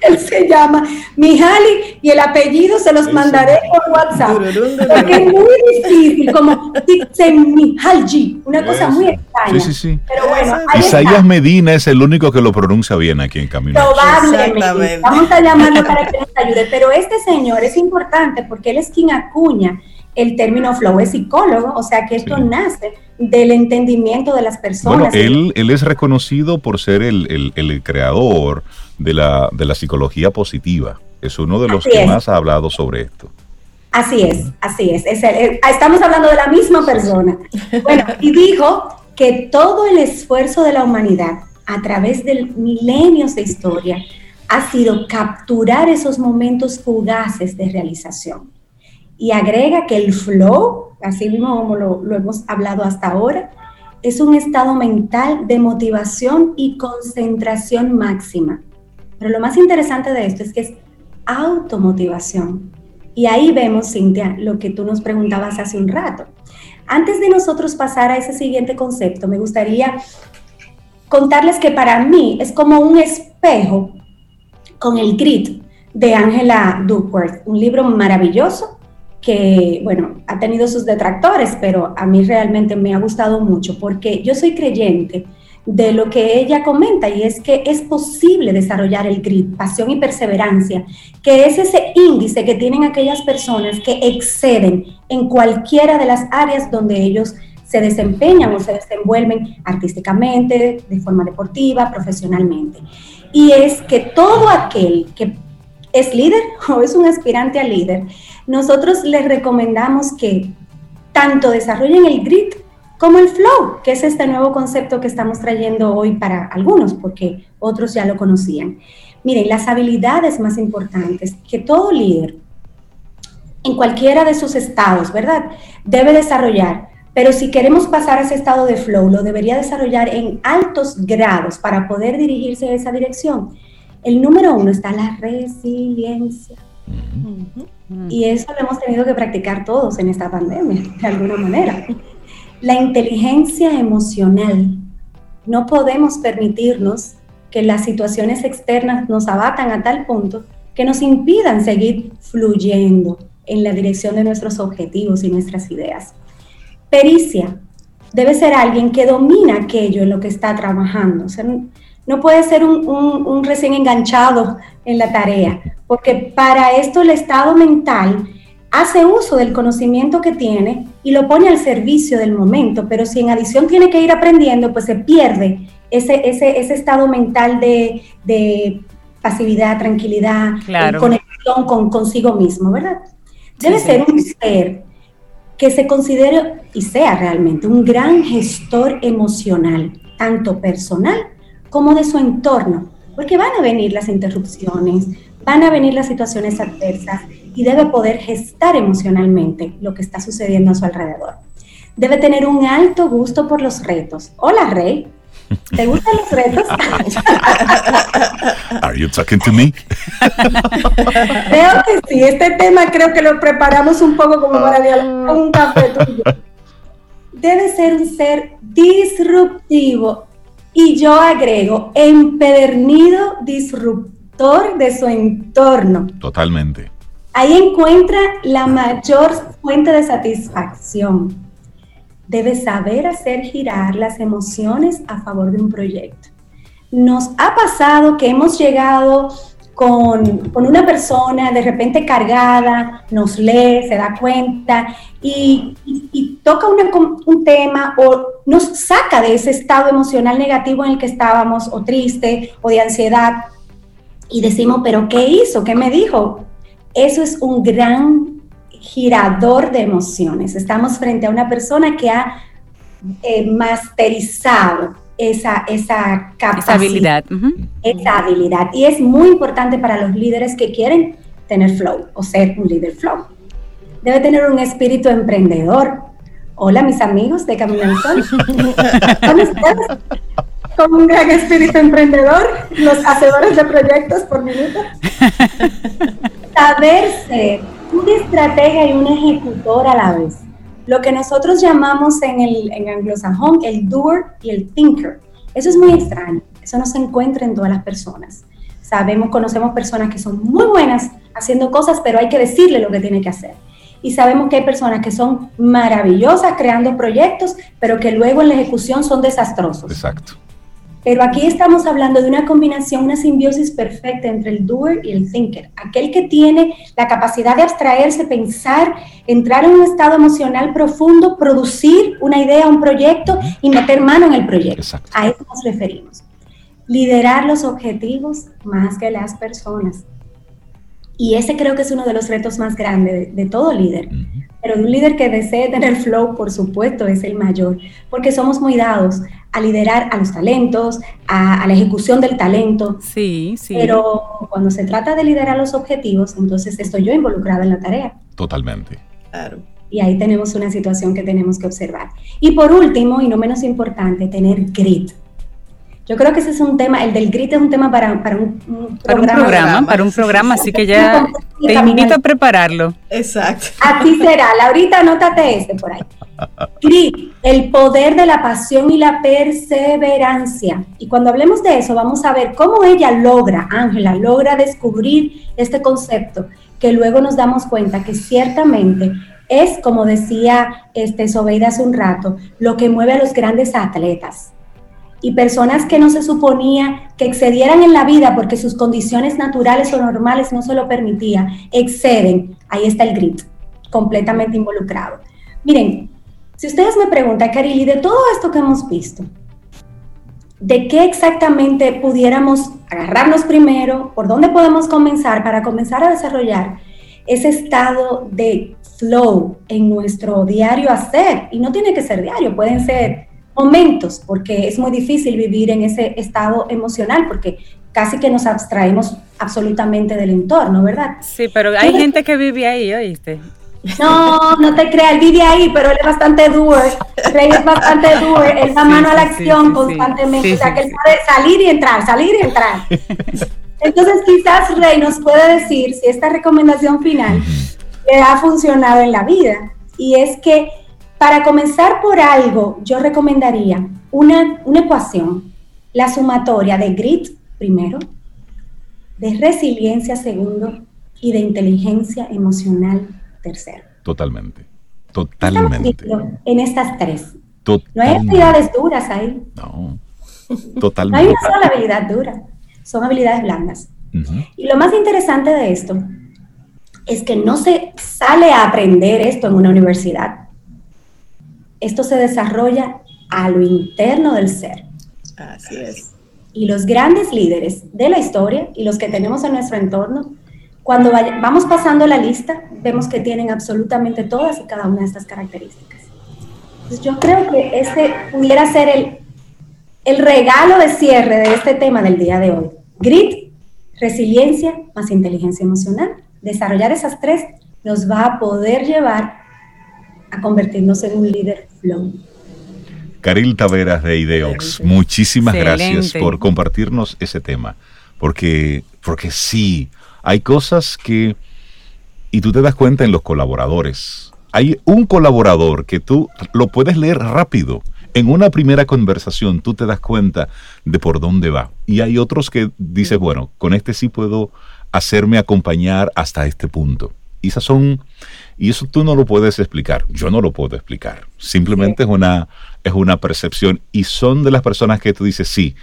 Él se llama Mijali y el apellido se los mandaré por WhatsApp. Porque es muy difícil, como Mihalji, una cosa muy extraña. Sí, sí, sí. Pero bueno, Isaías Medina es el único que lo pronuncia bien aquí en Camino. Probablemente. Vamos a llamarlo para que nos ayude. Pero este señor es importante porque él es quien acuña el término flow, es psicólogo, o sea que esto nace del entendimiento de las personas. Bueno, él, él es reconocido por ser el, el, creador de la, de la, psicología positiva. Es uno de los que más ha hablado sobre esto. Así es, así es. estamos hablando de la misma persona. Bueno, y dijo que todo el esfuerzo de la humanidad a través de milenios de historia ha sido capturar esos momentos fugaces de realización y agrega que el flow, así mismo como lo, hemos hablado hasta ahora, es un estado mental de motivación y concentración máxima. Pero lo más interesante de esto es que es automotivación. Y ahí vemos, Cintia, lo que tú nos preguntabas hace un rato. Antes de nosotros pasar a ese siguiente concepto, me gustaría contarles que para mí es como un espejo con el grit de Angela Duckworth, un libro maravilloso que, bueno, ha tenido sus detractores, pero a mí realmente me ha gustado mucho porque yo soy creyente de lo que ella comenta y es que es posible desarrollar el grit, pasión y perseverancia, que es ese índice que tienen aquellas personas que exceden en cualquiera de las áreas donde ellos se desempeñan o se desenvuelven artísticamente, de forma deportiva, profesionalmente. Y es que todo aquel que es líder o es un aspirante a líder, nosotros les recomendamos que tanto desarrollen el grit como el flow, que es este nuevo concepto que estamos trayendo hoy para algunos, porque otros ya lo conocían. Miren, las habilidades más importantes que todo líder en cualquiera de sus estados, ¿verdad? Debe desarrollar. Pero si queremos pasar a ese estado de flow, lo debería desarrollar en altos grados para poder dirigirse en esa dirección. El número uno está la resiliencia. Y eso lo hemos tenido que practicar todos en esta pandemia, de alguna manera. La inteligencia emocional. No podemos permitirnos que las situaciones externas nos abatan a tal punto que nos impidan seguir fluyendo en la dirección de nuestros objetivos y nuestras ideas. Pericia. Debe ser alguien que domina aquello en lo que está trabajando. no puede ser un, un recién enganchado en la tarea, porque para esto el estado mental hace uso del conocimiento que tiene y lo pone al servicio del momento, pero si en adición tiene que ir aprendiendo, pues se pierde ese, ese, ese estado mental de, de pasividad, tranquilidad, conexión con consigo mismo, ¿verdad? Debe ser un ser que se considere y sea realmente un gran gestor emocional, tanto personal como de su entorno, porque van a venir las interrupciones, van a venir las situaciones adversas y debe poder gestar emocionalmente lo que está sucediendo a su alrededor. Debe tener un alto gusto por los retos. Hola, Rey. ¿Te gustan los retos? Are you talking to me? Creo que sí. Este tema creo que lo preparamos un poco como para dialogar con un café tuyo. Debe ser un ser disruptivo y yo agrego empedernido disruptivo de su entorno. Totalmente. Ahí encuentra la mayor fuente de satisfacción. Debe saber hacer girar las emociones a favor de un proyecto. Nos ha pasado que hemos llegado con, una persona de repente cargada, nos lee, se da cuenta y, toca un tema o nos saca de ese estado emocional negativo en el que estábamos o triste o de ansiedad y decimos, pero ¿qué hizo? ¿Qué me dijo? Eso es un gran girador de emociones. Estamos frente a una persona que ha eh, masterizado esa, esa capacidad. Esa habilidad. Esa habilidad. Y es muy importante para los líderes que quieren tener flow o ser un líder flow. Debe tener un espíritu emprendedor. Hola, mis amigos de Camino al Sol. ¿Cómo estás? con un gran espíritu emprendedor, los hacedores de proyectos por minuto. Saber ser una estratega y un ejecutor a la vez. Lo que nosotros llamamos en el en anglosajón el doer y el thinker. Eso es muy extraño. Eso no se encuentra en todas las personas. sabemos, conocemos personas que son muy buenas haciendo cosas, pero hay que decirle lo que tiene que hacer. Y sabemos que hay personas que son maravillosas creando proyectos, pero que luego en la ejecución son desastrosos. Exacto. Pero aquí estamos hablando de una combinación, una simbiosis perfecta entre el doer y el thinker. Aquel que tiene la capacidad de abstraerse, pensar, entrar en un estado emocional profundo, producir una idea, un proyecto y meter mano en el proyecto. Exacto. A eso nos referimos. Liderar los objetivos más que las personas. Y ese creo que es uno de los retos más grandes de, de todo líder. Pero de un líder que desee tener flow, por supuesto, es el mayor, porque somos muy dados a liderar a los talentos, a, a la ejecución del talento, Sí, sí. pero cuando se trata de liderar los objetivos, entonces estoy yo involucrada en la tarea. Totalmente. Claro. Y ahí tenemos una situación que tenemos que observar. Y por último, y no menos importante, tener grit. Yo creo que ese es un tema, el del grit es un tema para, para un, un para un programa, programa. para un programa, sí, así sí. que ya te invito a prepararlo. Exacto. Así será. Laurita, anótate este por ahí. El poder de la pasión y la perseverancia. Y cuando hablemos de eso, vamos a ver cómo ella logra, Ángela, logra descubrir este concepto, que luego nos damos cuenta que ciertamente es, como decía este Sobeida hace un rato, lo que mueve a los grandes atletas. Y personas que no se suponía que excedieran en la vida porque sus condiciones naturales o normales no se lo permitían, exceden. Ahí está el grit, completamente involucrado. Miren, si ustedes me preguntan, Karili, de todo esto que hemos visto, ¿de qué exactamente pudiéramos agarrarnos primero? ¿Por dónde podemos comenzar para comenzar a desarrollar ese estado de flow en nuestro diario hacer? Y no tiene que ser diario, pueden ser momentos, porque es muy difícil vivir en ese estado emocional, porque casi que nos abstraemos absolutamente del entorno, ¿verdad? Sí, pero hay gente que vive ahí, ¿oíste? No, no te creas, él vive ahí, pero él es bastante doer. Rey es bastante doer, él da Sí, mano a la sí, sí, acción sí, sí. constantemente. Sí, o sea, sí, que él sí. puede salir y entrar, salir y entrar. Entonces, quizás Rey nos puede decir si esta recomendación final le ha funcionado en la vida. Y es que para comenzar por algo, yo recomendaría una, una ecuación, la sumatoria de grit primero, de resiliencia segundo y de inteligencia emocional tercero. Totalmente. Totalmente. en estas tres. No hay Totalmente. habilidades duras ahí. No. No hay Totalmente. una sola habilidad dura. Son habilidades blandas. Y lo más interesante de esto es que no se sale a aprender esto en una universidad. Esto se desarrolla a lo interno del ser. Así es. Y los grandes líderes de la historia y los que tenemos en nuestro entorno, cuando vaya- vamos pasando la lista, vemos que tienen absolutamente todas y cada una de estas características. Entonces yo creo que este pudiera ser el, el regalo de cierre de este tema del día de hoy. Grit, resiliencia más inteligencia emocional. Desarrollar esas tres nos va a poder llevar a convertirnos en un líder flow. Caril Taveras de Ideox, muchísimas Excelente. gracias por compartirnos ese tema. Porque, porque sí, hay cosas que. Y tú te das cuenta en los colaboradores. Hay un colaborador que tú lo puedes leer rápido. En una primera conversación tú te das cuenta de por dónde va. Y hay otros que dices, bueno, con este sí puedo hacerme acompañar hasta este punto. Y esas son, y eso tú no lo puedes explicar. Yo no lo puedo explicar. Simplemente es una, es una percepción. Y son de las personas que tú dices, sí,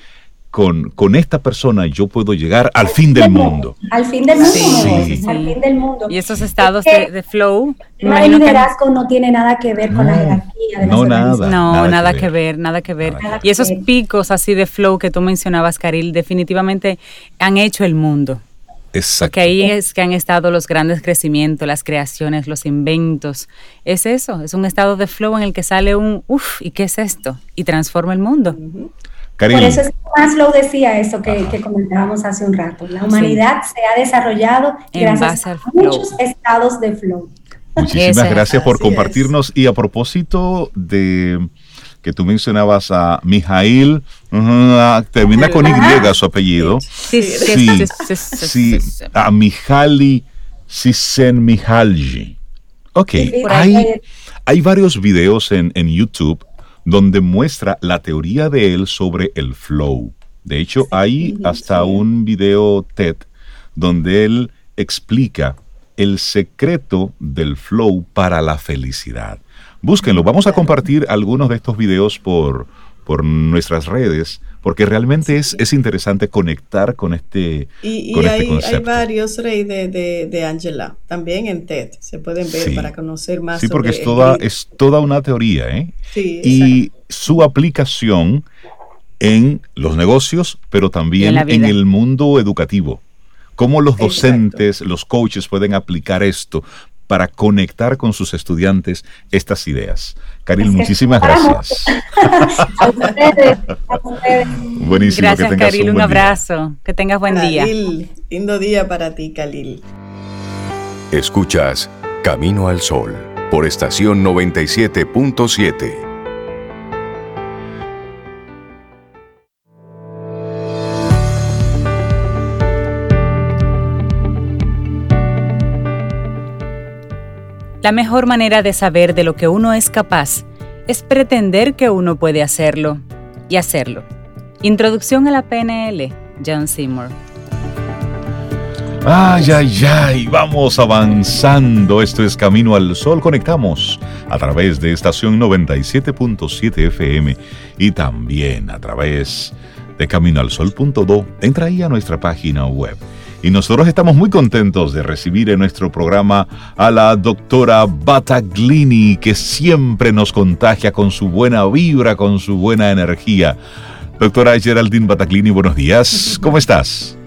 con, con esta persona yo puedo llegar al fin del mundo. Al fin del mundo, Sí, sí. al fin del mundo. Y esos estados Es que de, de flow, El que- liderazgo no tiene nada que ver con la jerarquía de no, nada. No, Nada nada, que que, ver. ver. nada que ver. Nada que y esos ver. picos así de flow que tú mencionabas, Caril, definitivamente han hecho el mundo. Exacto. Que ahí es que han estado los grandes crecimientos, las creaciones, los inventos. Es eso, es un estado de flow en el que sale un, uff, ¿y qué es esto? Y transforma el mundo. Por eso es que Maslow decía eso que, que comentábamos hace un rato. La humanidad se ha desarrollado En gracias a flow. muchos estados de flow. Muchísimas gracias por compartirnos. Y a propósito de que tú mencionabas a Mijail, termina con Y su apellido. Sí, Sí, sí, a Mihaly Csikszentmihalyi. Ok, Sí, hay- hay varios videos en, en YouTube donde muestra la teoría de él sobre el flow. De hecho, hay hasta un video TED donde él explica el secreto del flow para la felicidad. Búsquenlo, vamos a compartir algunos de estos videos por, por nuestras redes, porque realmente es, es interesante conectar con este, y, con y este hay, concepto. hay varios rey de, de, de Angela, también en TED, se pueden ver Sí. para conocer más. Sí, porque sobre es toda, el- es toda una teoría, ¿eh? Sí, Y su aplicación en los negocios, pero también en el mundo educativo. Cómo los Exacto. docentes, los coaches pueden aplicar esto para conectar con sus estudiantes estas ideas. Karil, muchísimas gracias. A ustedes, a ustedes. Buenísimo, Gracias, que tengas Karil. Un, buen abrazo. Que tengas buen día. Khalil, lindo día para ti, Khalil. Escuchas Camino al Sol por estación 97.7. La mejor manera de saber de lo que uno es capaz es pretender que uno puede hacerlo y hacerlo. Introducción a la PNL, John Seymour. Ay, ay, ay, vamos avanzando. Esto es Camino al Sol. Conectamos a través de estación 97.7 FM y también a través de caminoalsol.do. Entra ahí a nuestra página web. Y nosotros estamos muy contentos de recibir en nuestro programa a la doctora Bataglini, que siempre nos contagia con su buena vibra, con su buena energía. Doctora Geraldine Bataglini, buenos días. ¿Cómo estás?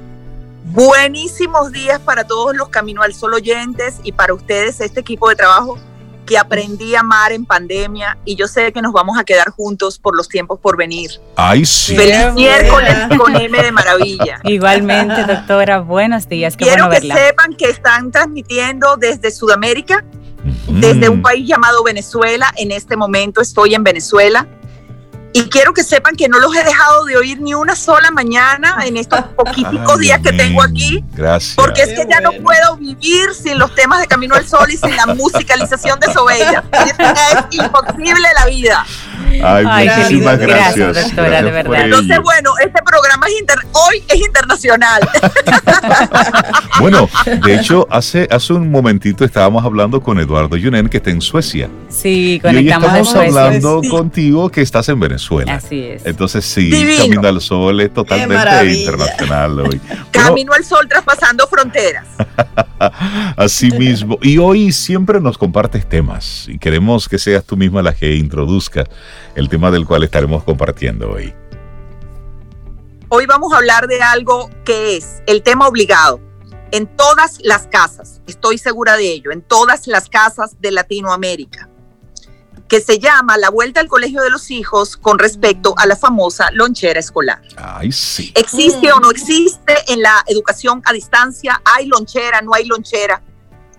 Buenísimos días para todos los Camino al Sol oyentes y para ustedes, este equipo de trabajo que aprendí a amar en pandemia y yo sé que nos vamos a quedar juntos por los tiempos por venir. Ay, sí. Feliz miércoles con M de maravilla. Igualmente, doctora, buenos días. Qué Quiero bueno que verla. sepan que están transmitiendo desde Sudamérica, desde un país llamado Venezuela. En este momento estoy en Venezuela. Y quiero que sepan que no los he dejado de oír ni una sola mañana en estos poquitos Ay, días que tengo aquí. Gracias. Porque es Qué que ya no puedo vivir sin los temas de Camino al Sol y sin la musicalización de Sobella. Es, es imposible la vida. Ay, muchísimas lindo. gracias. Gracias, doctora, de verdad. Entonces, bueno, este programa es inter- hoy es internacional. Bueno, de hecho, hace, hace un momentito estábamos hablando con Eduardo Yunen, que está en Suecia. Sí, Y hoy conectamos estamos hablando Sí. contigo que estás en Venezuela. Así es. Entonces, sí, Divino. Camino al Sol es totalmente internacional hoy. Bueno, Camino al Sol traspasando fronteras. así mismo. Y hoy siempre nos compartes temas y queremos que seas tú misma la que introduzca el tema del cual estaremos compartiendo hoy. Hoy vamos a hablar de algo que es el tema obligado en todas las casas, estoy segura de ello, en todas las casas de Latinoamérica, que se llama la vuelta al colegio de los hijos con respecto a la famosa lonchera escolar. Ay, sí. ¿Existe o no existe en la educación a distancia? ¿Hay lonchera? ¿No hay lonchera?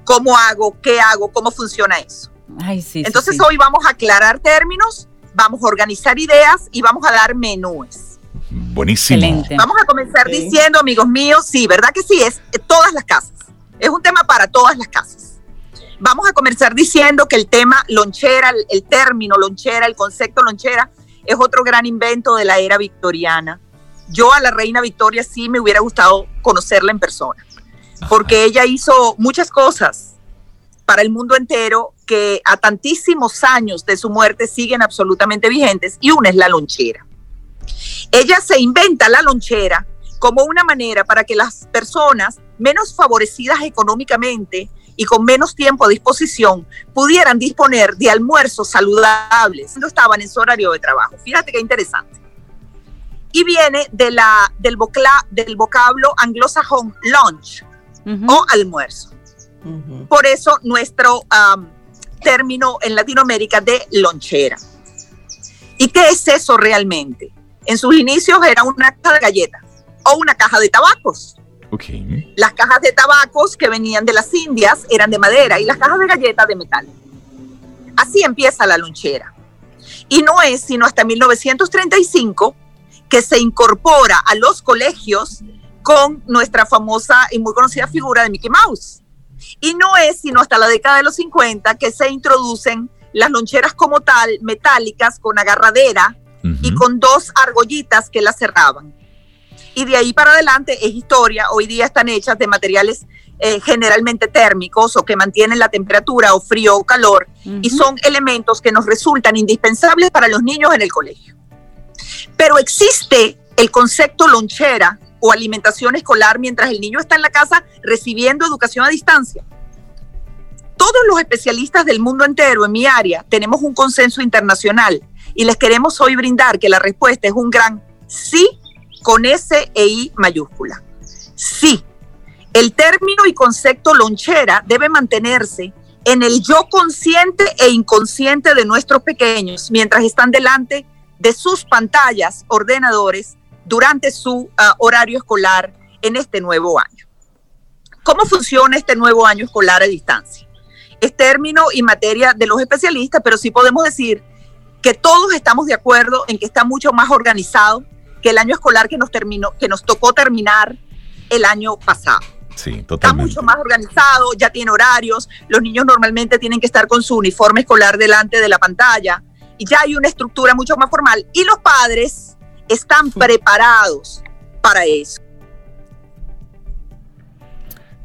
¿Cómo hago? ¿Qué hago? ¿Cómo funciona eso? Ay, sí. sí, Entonces sí. hoy vamos a aclarar términos, vamos a organizar ideas y vamos a dar menúes. Buenísimo. Excelente. Vamos a comenzar Sí. diciendo, amigos míos, sí, ¿verdad que sí? Es eh, todas las casas. Es un tema para todas las casas. Vamos a comenzar diciendo que el tema lonchera, el, el término lonchera, el concepto lonchera, es otro gran invento de la era victoriana. Yo a la reina Victoria sí me hubiera gustado conocerla en persona, porque ella hizo muchas cosas para el mundo entero que a tantísimos años de su muerte siguen absolutamente vigentes y una es la lonchera. Ella se inventa la lonchera como una manera para que las personas menos favorecidas económicamente y con menos tiempo a disposición pudieran disponer de almuerzos saludables cuando estaban en su horario de trabajo. Fíjate qué interesante. Y viene de la, del, vocla, del vocablo anglosajón lunch Ujú. o almuerzo. Ujú. Por eso nuestro am, término en Latinoamérica de lonchera. ¿Y qué es eso realmente? En sus inicios era una caja de galletas o una caja de tabacos. Ok. Las cajas de tabacos que venían de las Indias eran de madera y las cajas de galletas de metal. Así empieza la lonchera. Y no es sino hasta 1935 que se incorpora a los colegios con nuestra famosa y muy conocida figura de Mickey Mouse. Y no es sino hasta la década de los 50 que se introducen las loncheras como tal, metálicas, con agarradera y con dos argollitas que las cerraban. y de ahí para adelante es historia. Hoy día están hechas de materiales eh, generalmente térmicos o que mantienen la temperatura o frío o calor y son elementos que nos resultan indispensables para los niños en el colegio. Pero existe el concepto lonchera o alimentación escolar mientras el niño está en la casa recibiendo educación a distancia. Todos los especialistas del mundo entero en mi área tenemos un consenso internacional y les queremos hoy brindar que la respuesta es un gran sí con S e I mayúscula. Sí, el término y concepto lonchera debe mantenerse en el yo consciente e inconsciente de nuestros pequeños mientras están delante de sus pantallas, ordenadores, durante su ah, horario escolar en este nuevo año. ¿Cómo funciona este nuevo año escolar a distancia? Es término y materia de los especialistas, pero sí podemos decir que todos estamos de acuerdo en que está mucho más organizado, que el año escolar que nos terminó, que nos tocó terminar el año pasado. Sí, totalmente. Está mucho más organizado, ya tiene horarios, los niños normalmente tienen que estar con su uniforme escolar delante de la pantalla y ya hay una estructura mucho más formal y los padres están preparados para eso.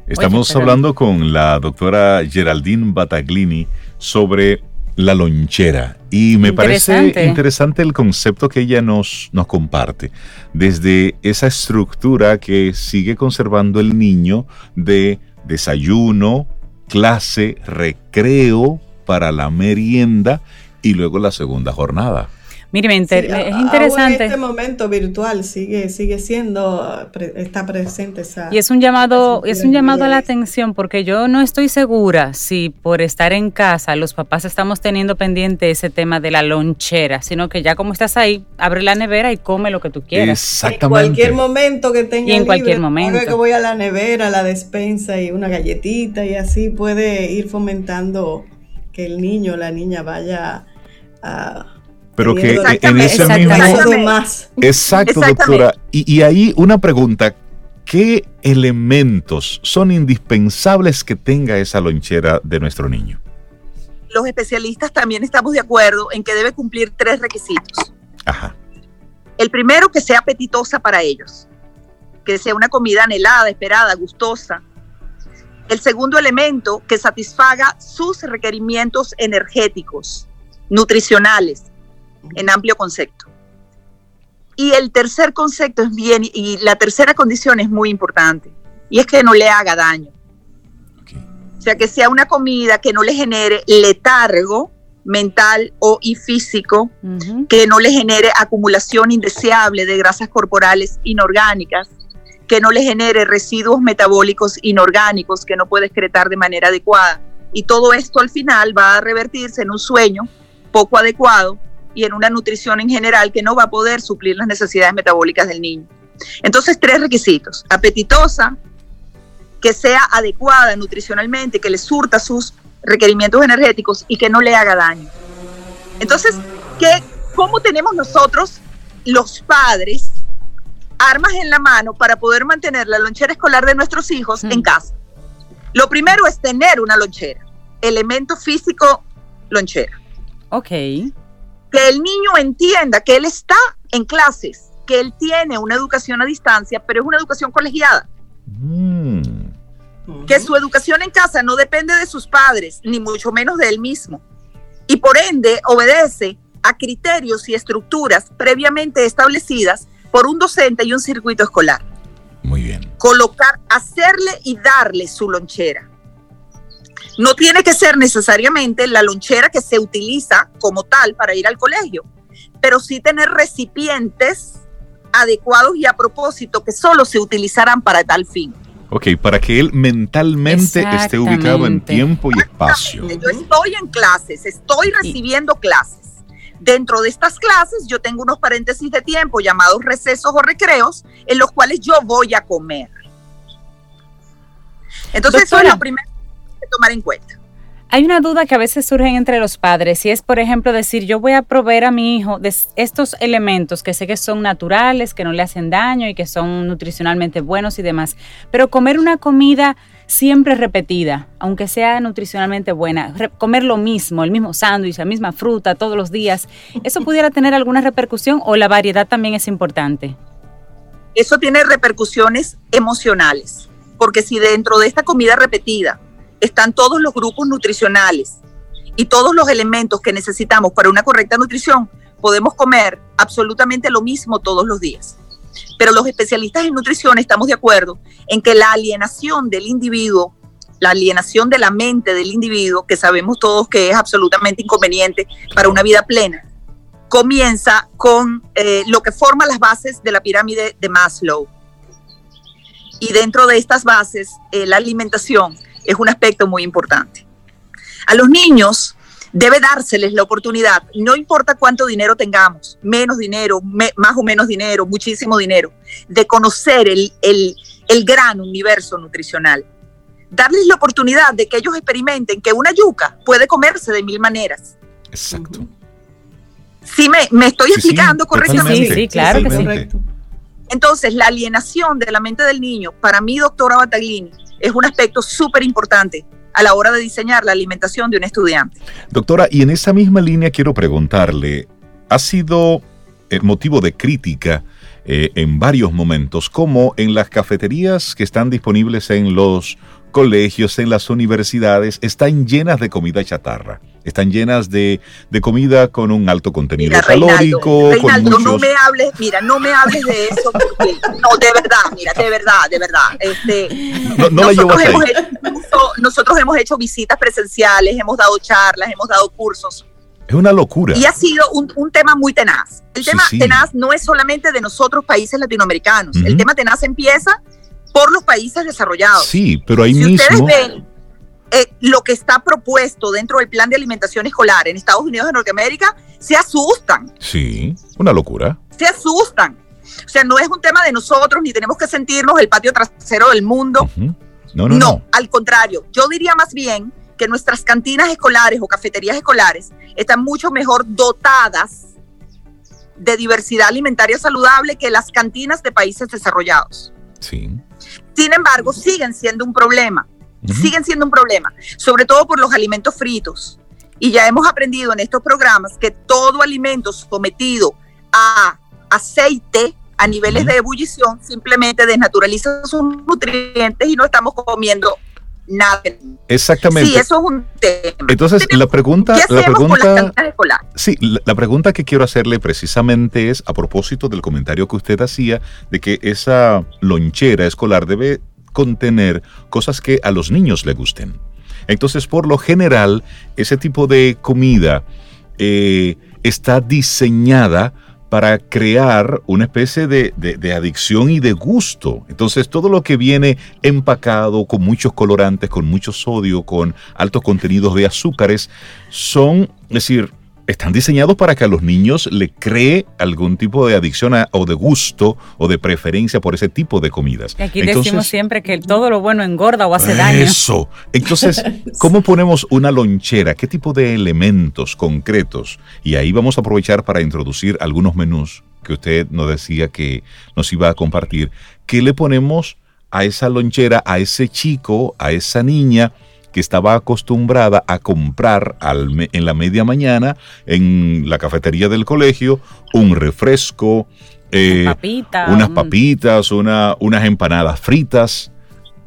Estamos hablando con la doctora Geraldine Bataglini sobre la lonchera. Y me parece interesante el concepto que ella nos, nos comparte, desde esa estructura que sigue conservando el niño de desayuno, clase, recreo para la merienda y luego la segunda jornada. Mire, es interesante. en este momento virtual sigue, sigue siendo, está presente esa. Y es un llamado, es un llamado a la atención porque yo no estoy segura si por estar en casa los papás estamos teniendo pendiente ese tema de la lonchera, sino que ya como estás ahí, abre la nevera y come lo que tú quieras. Exactamente. En cualquier momento que tenga. Y en cualquier momento. que voy a la nevera, a la despensa y una galletita y así puede ir fomentando que el niño o la niña vaya a pero que en ese mismo... Exacto, doctora. Y, y ahí una pregunta, ¿qué elementos son indispensables que tenga esa lonchera de nuestro niño? Los especialistas también estamos de acuerdo en que debe cumplir tres requisitos. Ajá. El primero, que sea apetitosa para ellos, que sea una comida anhelada, esperada, gustosa. El segundo elemento, que satisfaga sus requerimientos energéticos, nutricionales en amplio concepto. Y el tercer concepto es bien, y la tercera condición es muy importante, y es que no le haga daño. O sea, que sea una comida que no le genere letargo mental o y físico, que no le genere acumulación indeseable de grasas corporales inorgánicas, que no le genere residuos metabólicos inorgánicos que no puede excretar de manera adecuada. Y todo esto al final va a revertirse en un sueño poco adecuado y en una nutrición en general que no va a poder suplir las necesidades metabólicas del niño. Entonces, tres requisitos. Apetitosa, que sea adecuada nutricionalmente, que le surta sus requerimientos energéticos y que no le haga daño. Entonces, ¿qué, ¿cómo tenemos nosotros, los padres, armas en la mano para poder mantener la lonchera escolar de nuestros hijos en casa? Lo primero es tener una lonchera, elemento físico, lonchera. Ok que el niño entienda que él está en clases, que él tiene una educación a distancia, pero es una educación colegiada. Mm. Que su educación en casa no depende de sus padres, ni mucho menos de él mismo. Y por ende obedece a criterios y estructuras previamente establecidas por un docente y un circuito escolar. Muy bien. Colocar, hacerle y darle su lonchera. No tiene que ser necesariamente la lonchera que se utiliza como tal para ir al colegio, pero sí tener recipientes adecuados y a propósito que solo se utilizarán para tal fin. Ok, para que él mentalmente esté ubicado en tiempo y espacio. Yo estoy en clases, estoy recibiendo clases. Dentro de estas clases yo tengo unos paréntesis de tiempo llamados recesos o recreos en los cuales yo voy a comer. Entonces, eso es lo primero tomar en cuenta. Hay una duda que a veces surge entre los padres y es, por ejemplo, decir, yo voy a proveer a mi hijo de estos elementos que sé que son naturales, que no le hacen daño y que son nutricionalmente buenos y demás, pero comer una comida siempre repetida, aunque sea nutricionalmente buena, comer lo mismo, el mismo sándwich, la misma fruta todos los días, ¿eso pudiera tener alguna repercusión o la variedad también es importante? eso tiene repercusiones emocionales, porque si dentro de esta comida repetida están todos los grupos nutricionales y todos los elementos que necesitamos para una correcta nutrición, podemos comer absolutamente lo mismo todos los días. Pero los especialistas en nutrición estamos de acuerdo en que la alienación del individuo, la alienación de la mente del individuo, que sabemos todos que es absolutamente inconveniente para una vida plena, comienza con eh, lo que forma las bases de la pirámide de Maslow. Y dentro de estas bases, eh, la alimentación es un aspecto muy importante. A los niños debe dárseles la oportunidad, no importa cuánto dinero tengamos, menos dinero, más o menos dinero, muchísimo dinero, de conocer el, el, el gran universo nutricional. Darles la oportunidad de que ellos experimenten que una yuca puede comerse de mil maneras. Exacto. Sí, me, me estoy explicando correctamente. Sí, sí, claro que sí. Entonces, la alienación de la mente del niño, para mí, doctora Bataglini, es un aspecto súper importante a la hora de diseñar la alimentación de un estudiante. Doctora, y en esa misma línea quiero preguntarle, ¿ha sido eh, motivo de crítica eh, en varios momentos, como en las cafeterías que están disponibles en los colegios, en las universidades, están llenas de comida chatarra? Están llenas de, comida con un alto contenido mira, calórico. Reinaldo, no me hables, mira, no me hables de eso, porque, no, de verdad, mira, de verdad, de verdad. Este, no, nosotros, hemos hecho, nosotros hemos hecho visitas presenciales, hemos dado charlas, hemos dado cursos. Es una locura. Y ha sido un, tema muy tenaz. El tema tenaz no es solamente de nosotros, países latinoamericanos. El tema tenaz empieza por los países desarrollados. Sí, pero ahí si mismo. Ustedes ven, eh, lo que está propuesto dentro del plan de alimentación escolar en Estados Unidos de Norteamérica, se asustan. Sí, una locura. Se asustan. O sea, no es un tema de nosotros, ni tenemos que sentirnos el patio trasero del mundo. no, no, no, al contrario, yo diría más bien que nuestras cantinas escolares o cafeterías escolares están mucho mejor dotadas de diversidad alimentaria saludable que las cantinas de países desarrollados. Sí. Sin embargo, siguen siendo un problema siguen siendo un problema, sobre todo por los alimentos fritos. Y ya hemos aprendido en estos programas que todo alimento sometido a aceite a niveles de ebullición simplemente desnaturaliza sus nutrientes y no estamos comiendo nada. Exactamente. Sí, eso es un tema. Entonces, la pregunta, la pregunta, con sí, la, la, pregunta que quiero hacerle precisamente es a propósito del comentario que usted hacía de que esa lonchera escolar debe contener cosas que a los niños le gusten. Entonces, por lo general, ese tipo de comida eh, está diseñada para crear una especie de, de, adicción y de gusto. Entonces, todo lo que viene empacado con muchos colorantes, con mucho sodio, con altos contenidos de azúcares, son, es decir, están diseñados para que a los niños le cree algún tipo de adicción o de gusto o de preferencia por ese tipo de comidas. aquí decimos siempre que todo lo bueno engorda o hace daño. Eso. Entonces, ¿cómo ponemos una lonchera? ¿Qué tipo de elementos concretos? Y ahí vamos a aprovechar para introducir algunos menús que usted nos decía que nos iba a compartir. ¿Qué le ponemos a esa lonchera, a ese chico, a esa niña? Que estaba acostumbrada a comprar en la media mañana en la cafetería del colegio un refresco, eh, unas papitas, una, unas empanadas fritas.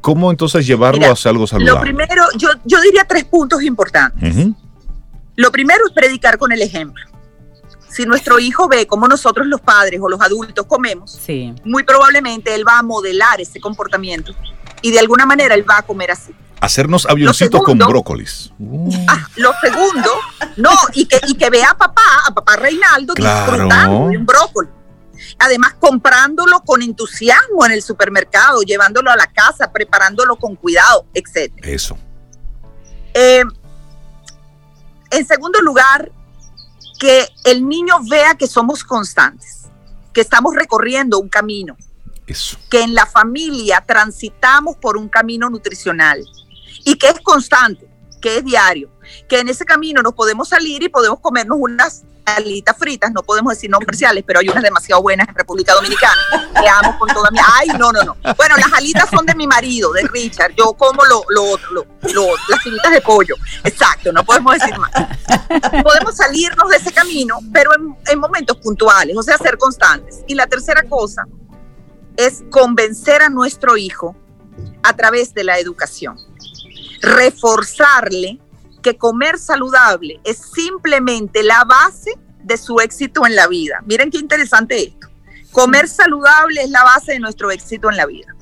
¿Cómo entonces llevarlo a hacer algo saludable? Lo primero, yo, yo diría tres puntos importantes. Lo primero es predicar con el ejemplo. Si nuestro hijo ve cómo nosotros los padres o los adultos comemos, muy probablemente él va a modelar ese comportamiento y de alguna manera él va a comer así hacernos avioncitos con brócolis. Ah, lo segundo, no, y que, y que vea a papá, a papá Reinaldo disfrutando de un brócoli. Además, comprándolo con entusiasmo en el supermercado, llevándolo a la casa, preparándolo con cuidado, etc. Eso. Eh, en segundo lugar, que el niño vea que somos constantes, que estamos recorriendo un camino, Eso. que en la familia transitamos por un camino nutricional, y que es constante, que es diario, que en ese camino nos podemos salir y podemos comernos unas alitas fritas, no podemos decir no comerciales, pero hay unas demasiado buenas en República Dominicana, que amo con toda mi... Ay, no, no, no. Bueno, las alitas son de mi marido, de Richard, yo como lo, lo, lo, las finitas de pollo, exacto, no podemos decir más. Podemos salirnos de ese camino, pero en, en momentos puntuales, o sea, ser constantes. Y la tercera cosa es convencer a nuestro hijo a través de la educación, reforzarle que comer saludable es simplemente la base de su éxito en la vida. Miren qué interesante esto. Comer saludable es la base de nuestro éxito en la vida.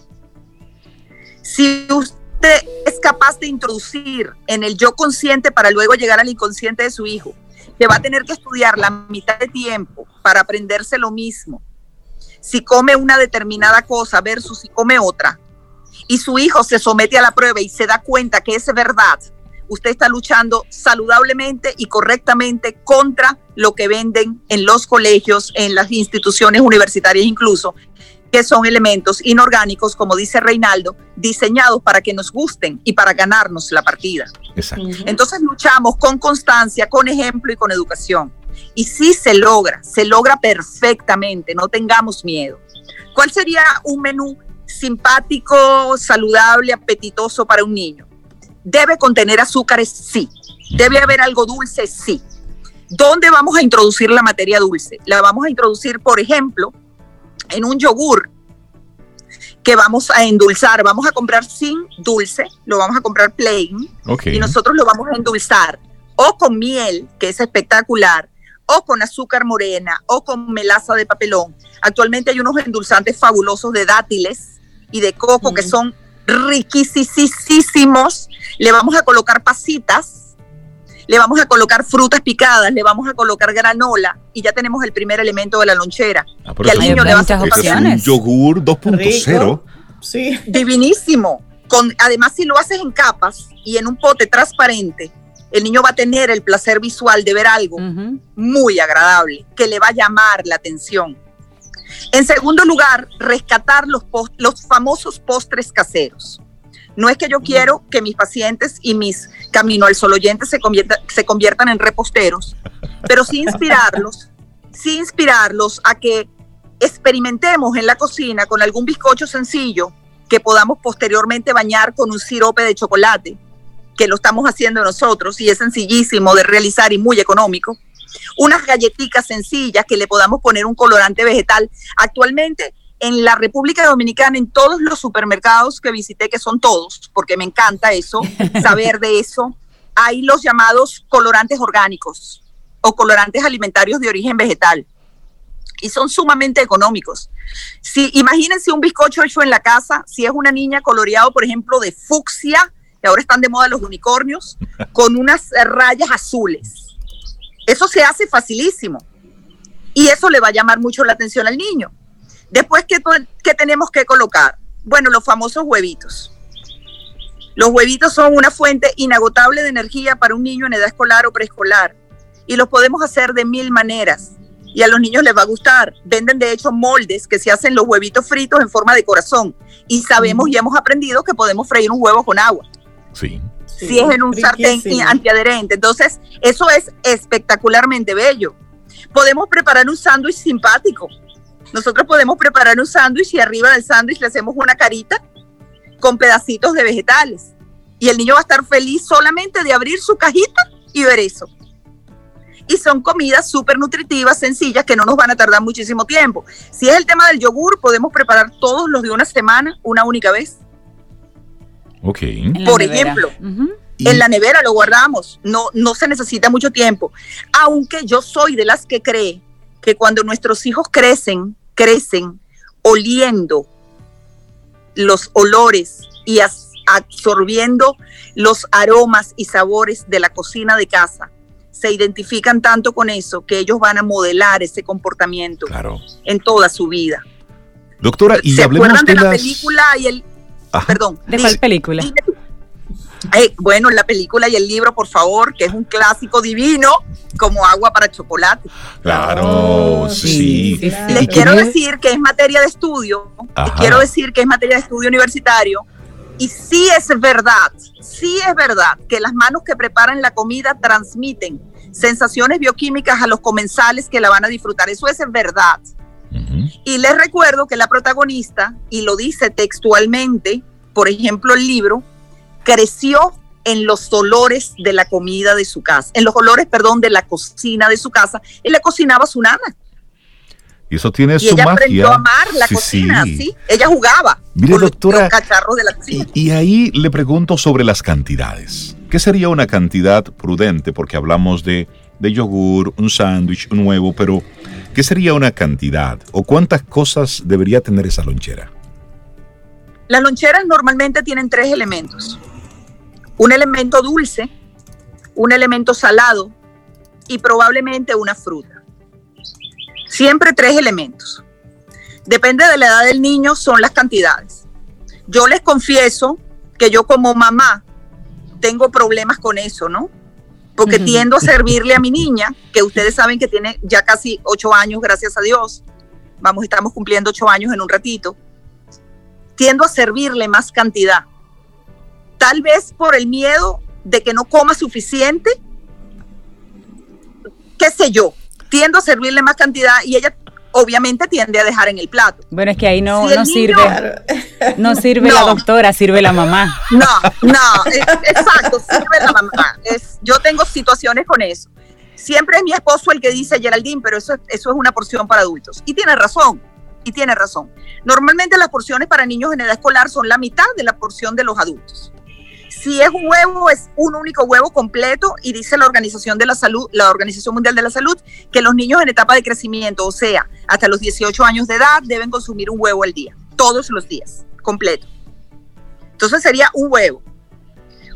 Si usted es capaz de introducir en el yo consciente para luego llegar al inconsciente de su hijo, que va a tener que estudiar la mitad de tiempo para aprenderse lo mismo, si come una determinada cosa versus si come otra, y su hijo se somete a la prueba y se da cuenta que es verdad, usted está luchando saludablemente y correctamente contra lo que venden en los colegios, en las instituciones universitarias incluso, que son elementos inorgánicos, como dice Reinaldo, diseñados para que nos gusten y para ganarnos la partida. Exacto. Entonces luchamos con constancia, con ejemplo y con educación. Y sí se logra, se logra perfectamente, no tengamos miedo. ¿Cuál sería un menú simpático, saludable, apetitoso para un niño? ¿Debe contener azúcares? Sí. ¿Debe haber algo dulce? Sí. ¿Dónde vamos a introducir la materia dulce? La vamos a introducir, por ejemplo, en un yogur que vamos a endulzar. Vamos a comprar sin dulce, lo vamos a comprar plain y nosotros lo vamos a endulzar o con miel, que es espectacular, o con azúcar morena o con melaza de papelón. Actualmente hay unos endulzantes fabulosos de dátiles y de coco que son riquísimos. Le vamos a colocar pasitas, le vamos a colocar frutas picadas, le vamos a colocar granola y ya tenemos el primer elemento de la lonchera. Ah, al niño le va a opciones. un yogur 2.0. Sí. Divinísimo. Con, además, si lo haces en capas y en un pote transparente, el niño va a tener el placer visual de ver algo muy agradable, que le va a llamar la atención. En segundo lugar, rescatar los, los famosos postres caseros. No es que yo quiero que mis pacientes y mis camino al sol oyentes se, se conviertan en reposteros, pero sí inspirarlos, sí inspirarlos a que experimentemos en la cocina con algún bizcocho sencillo que podamos posteriormente bañar con un sirope de chocolate, que lo estamos haciendo nosotros y es sencillísimo de realizar y muy económico unas galletitas sencillas que le podamos poner un colorante vegetal. Actualmente en la República Dominicana, en todos los supermercados que visité, que son todos, porque me encanta eso, saber de eso, hay los llamados colorantes orgánicos o colorantes alimentarios de origen vegetal. Y son sumamente económicos. Si imagínense un bizcocho hecho en la casa, si es una niña coloreado, por ejemplo, de fucsia, que ahora están de moda los unicornios, con unas rayas azules eso se hace facilísimo. Y eso le va a llamar mucho la atención al niño. Después, ¿qué, ¿qué tenemos que colocar? Bueno, los famosos huevitos. Los huevitos son una fuente inagotable de energía para un niño en edad escolar o preescolar. Y los podemos hacer de mil maneras. Y a los niños les va a gustar. Venden de hecho moldes que se hacen los huevitos fritos en forma de corazón. Y sabemos y hemos aprendido que podemos freír un huevo con agua. Sí si es en un sartén antiadherente. Entonces, eso es espectacularmente bello. Podemos preparar un sándwich simpático. Nosotros podemos preparar un sándwich y arriba del sándwich le hacemos una carita con pedacitos de vegetales. Y el niño va a estar feliz solamente de abrir su cajita y ver eso. Y son comidas súper nutritivas, sencillas, que no nos van a tardar muchísimo tiempo. Si es el tema del yogur, podemos preparar todos los de una semana, una única vez. Ok. Por ejemplo, en la nevera lo guardamos, no, no se necesita mucho tiempo. Aunque yo soy de las que cree que cuando nuestros hijos crecen, crecen oliendo los olores y absorbiendo los aromas y sabores de la cocina de casa, se identifican tanto con eso que ellos van a modelar ese comportamiento en toda su vida. Doctora, y ¿Se acuerdan de, la película y el Perdón. ¿De cuál película? Eh, bueno, la película y el libro, por favor, que es un clásico divino, como agua para chocolate. Claro, oh, sí. Les quiero decir que es materia de estudio, les quiero decir que es materia de estudio universitario, y sí es verdad, sí es verdad que las manos que preparan la comida transmiten sensaciones bioquímicas a los comensales que la van a disfrutar. Eso es verdad. Y les recuerdo que la protagonista, y lo dice textualmente, por ejemplo, el libro, creció en los olores de la comida de su casa, en los olores, perdón, de la cocina de su casa. y le cocinaba a su nana. Y eso tiene Y su ella magia. aprendió a amar la Sí, cocina, sí. sí. Ella jugaba Mire, con doctora, los cacharros de la cocina. Y, y ahí le pregunto sobre las cantidades. ¿Qué sería una cantidad prudente? Porque hablamos de, de yogur, un sándwich, un huevo, pero ¿qué sería una cantidad? ¿O cuántas cosas debería tener esa lonchera? Las loncheras normalmente tienen tres elementos. Un elemento dulce, un elemento salado y probablemente una fruta. Siempre tres elementos. Depende de la edad del niño, son las cantidades. Yo les confieso que yo como mamá tengo problemas con eso, ¿no? Porque tiendo a servirle a mi niña, que ustedes saben que tiene ya casi ocho años, gracias a Dios. Vamos, estamos cumpliendo ocho años en un ratito tiendo a servirle más cantidad. Tal vez por el miedo de que no coma suficiente, qué sé yo, tiendo a servirle más cantidad y ella obviamente tiende a dejar en el plato. Bueno, es que ahí no, Si no niño- sirve, Claro. no sirve la doctora, sirve la mamá. No, no, es- exacto, sirve la mamá. Es, yo tengo situaciones con eso. Siempre es mi esposo el que dice, Geraldine, pero eso, es- eso es una porción para adultos. Y tiene razón, y tiene razón. Normalmente las porciones para niños en edad escolar son la mitad de la porción de los adultos. Si es un huevo, es un único huevo completo y dice la Organización de la Salud, la Organización Mundial de la Salud, que los niños en etapa de crecimiento, o sea, hasta los 18 años de edad, deben consumir un huevo al día, todos los días, completo. Entonces sería un huevo.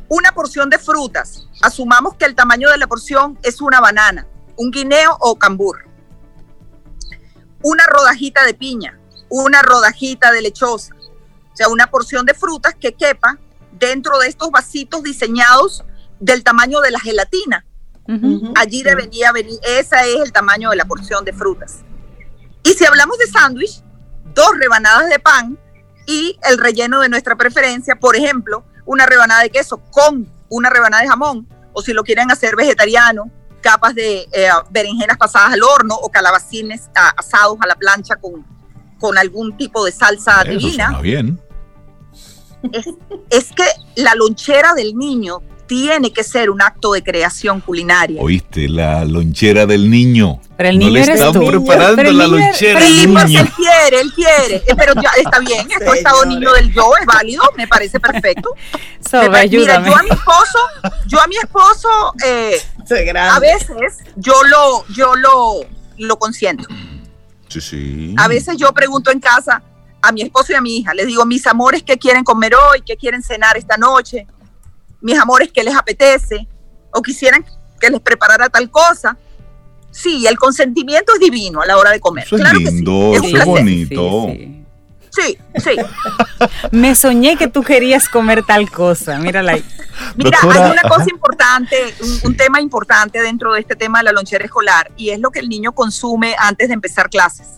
Una porción de frutas. Asumamos que el tamaño de la porción es una banana, un guineo o cambur. Una rodajita de piña, una rodajita de lechosa. O sea, una porción de frutas que quepa dentro de estos vasitos diseñados del tamaño de la gelatina. Allí debería venir, ese es el tamaño de la porción de frutas. Y si hablamos de sándwich, dos rebanadas de pan y el relleno de nuestra preferencia, por ejemplo, una rebanada de queso con una rebanada de jamón, o si lo quieren hacer vegetariano, capas de eh, berenjenas pasadas al horno o calabacines ah, asados a la plancha con, con algún tipo de salsa Eso divina suena bien. Es que la lonchera del niño tiene que ser un acto de creación culinaria. Oíste, la lonchera del niño. Pero el no niño le eres están tú. preparando Pero el la niño- lonchera pero el Sí, al porque niño. él quiere, él quiere. Eh, Pero ya está bien, esto estado niño del yo es válido, me parece perfecto. Me pa- Mira, yo a mi esposo, yo a mi esposo, eh, a veces yo lo, yo lo, lo consiento. Sí, sí. A veces yo pregunto en casa a mi esposo y a mi hija, les digo, mis amores, ¿qué quieren comer hoy? ¿Qué quieren cenar esta noche? Mis amores, ¿qué les apetece? O quisieran que les preparara tal cosa. Sí, el consentimiento es divino a la hora de comer. Eso es claro lindo, que sí. Es eso es bonito. sí. Sí, sí. Me soñé que tú querías comer tal cosa. Mírala ahí. Mira, Doctora, hay una cosa ajá. importante, un, Sí. un tema importante dentro de este tema de la lonchera escolar y es lo que el niño consume antes de empezar clases.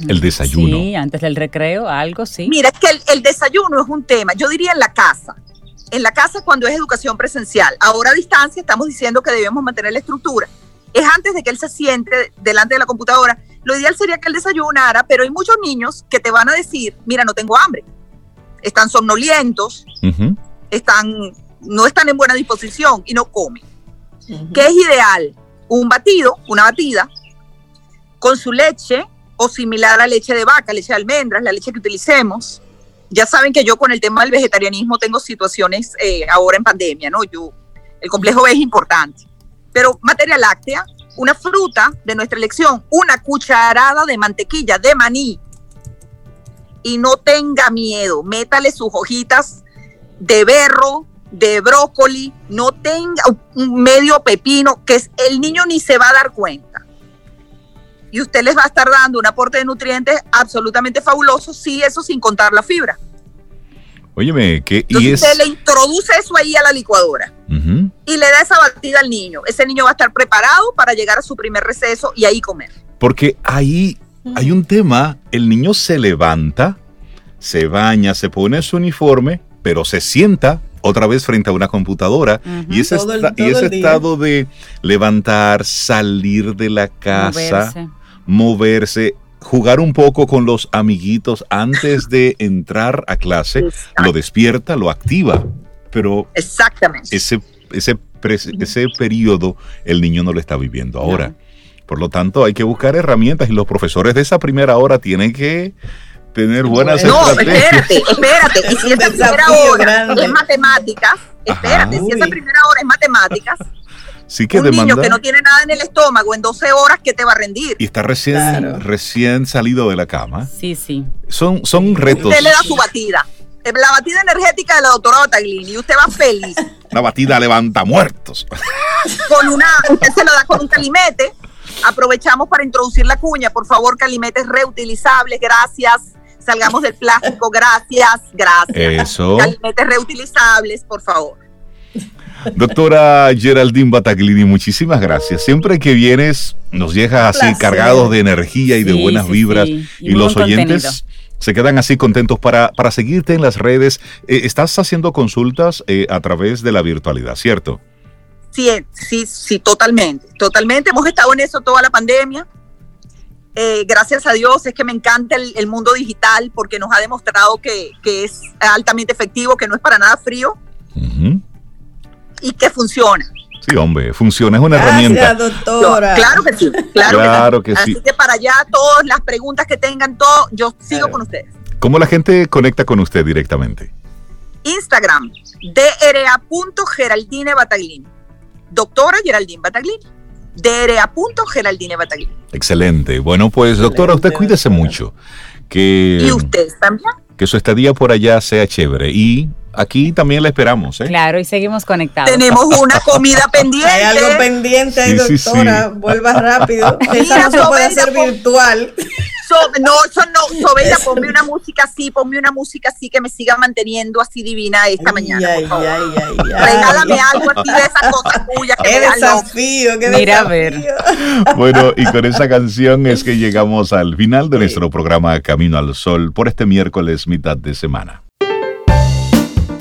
El desayuno. Sí, antes del recreo, algo, sí. Mira, es que el, el desayuno es un tema, yo diría en la casa. En la casa cuando es educación presencial. Ahora a distancia estamos diciendo que debemos mantener la estructura. Es antes de que él se siente delante de la computadora. Lo ideal sería que él desayunara, pero hay muchos niños que te van a decir, mira, no tengo hambre. Están somnolientos, están, no están en buena disposición y no comen. Ujú. ¿Qué es ideal? Un batido, una batida, con su leche o similar a leche de vaca, leche de almendras, la leche que utilicemos. Ya saben que yo con el tema del vegetarianismo tengo situaciones eh, ahora en pandemia, ¿no? Yo, el complejo es importante. Pero materia láctea, una fruta de nuestra elección, una cucharada de mantequilla de maní. Y no tenga miedo, métale sus hojitas de berro, de brócoli, no tenga un medio pepino, que el niño ni se va a dar cuenta. Y usted les va a estar dando un aporte de nutrientes absolutamente fabuloso, sí, eso sin contar la fibra. Óyeme, que y Entonces es. usted le introduce eso ahí a la licuadora y le da esa batida al niño. Ese niño va a estar preparado para llegar a su primer receso y ahí comer. Porque ahí hay un tema, el niño se levanta, se baña, se pone su uniforme, pero se sienta otra vez frente a una computadora y ese, Todo el- esta- y ese estado de levantar, salir de la casa, Moverse. Moverse, jugar un poco con los amiguitos antes de entrar a clase, lo despierta, lo activa, pero Exactamente. ese, ese, pre- ese periodo el niño no lo está viviendo ahora. Por lo tanto, hay que buscar herramientas y los profesores de esa primera hora tienen que tener buenas No, estrategias. espérate, espérate. Y si esa primera hora grande. es matemáticas, espérate, si esa primera hora es matemáticas, Sí que un demanda. niño que no tiene nada en el estómago en 12 horas, ¿qué te va a rendir? Y está recién, Claro. recién salido de la cama. Sí, sí. Son, son retos. Usted le da su batida. Eh, La batida energética de la doctora Bataglini y usted va feliz. La batida levanta muertos. Con una, usted se lo da con un calimete. Aprovechamos para introducir la cuña. Por favor, calimetes reutilizables, gracias. Salgamos del plástico, gracias, gracias. Eso. Calimetes reutilizables, por favor. Doctora Geraldine Bataglini, muchísimas gracias. Siempre que vienes, nos llegas así placer. cargados de energía y de Sí, buenas sí, vibras. sí. Y, Y los buen oyentes contenido. se quedan así contentos para, para seguirte en las redes. Eh, estás haciendo consultas eh, a través de la virtualidad, ¿cierto? Sí, eh, sí, sí, totalmente. Totalmente. Hemos estado en eso toda la pandemia. Eh, gracias a Dios es que me encanta el, el mundo digital porque nos ha demostrado que, que es altamente efectivo, que no es para nada frío Ujú. Y que funciona. Sí, hombre, funciona, es una Gracias, herramienta. doctora. Claro que sí, claro, Claro que, que sí. sí. Así que para allá, todas las preguntas que tengan, todo, yo sigo Claro. con ustedes. ¿Cómo la gente conecta con usted directamente? Instagram, dra.geraldine Bataglini. Doctora Geraldine Bataglini. dra.geraldine Bataglini. Excelente. Bueno, pues doctora, usted cuídese doctora. mucho. Que, Y ustedes también. que su estadía por allá sea chévere. Y aquí también la esperamos, ¿eh? Claro, y seguimos conectados. Tenemos una comida pendiente. Hay algo pendiente ahí, Sí, sí, doctora. Vuelva rápido. Esa no se puede hacer virtual. So- no, eso no, Sobeida, ponme una música así, ponme una música así que me siga manteniendo así divina esta mañana. Ay, por favor. ay, ay, ay. Regálame algo así de esas cosas tuyas que Qué desafío, qué Mira, a desafío. Bueno, y con esa canción es que llegamos al final de nuestro programa Camino al Sol por este miércoles mitad de semana.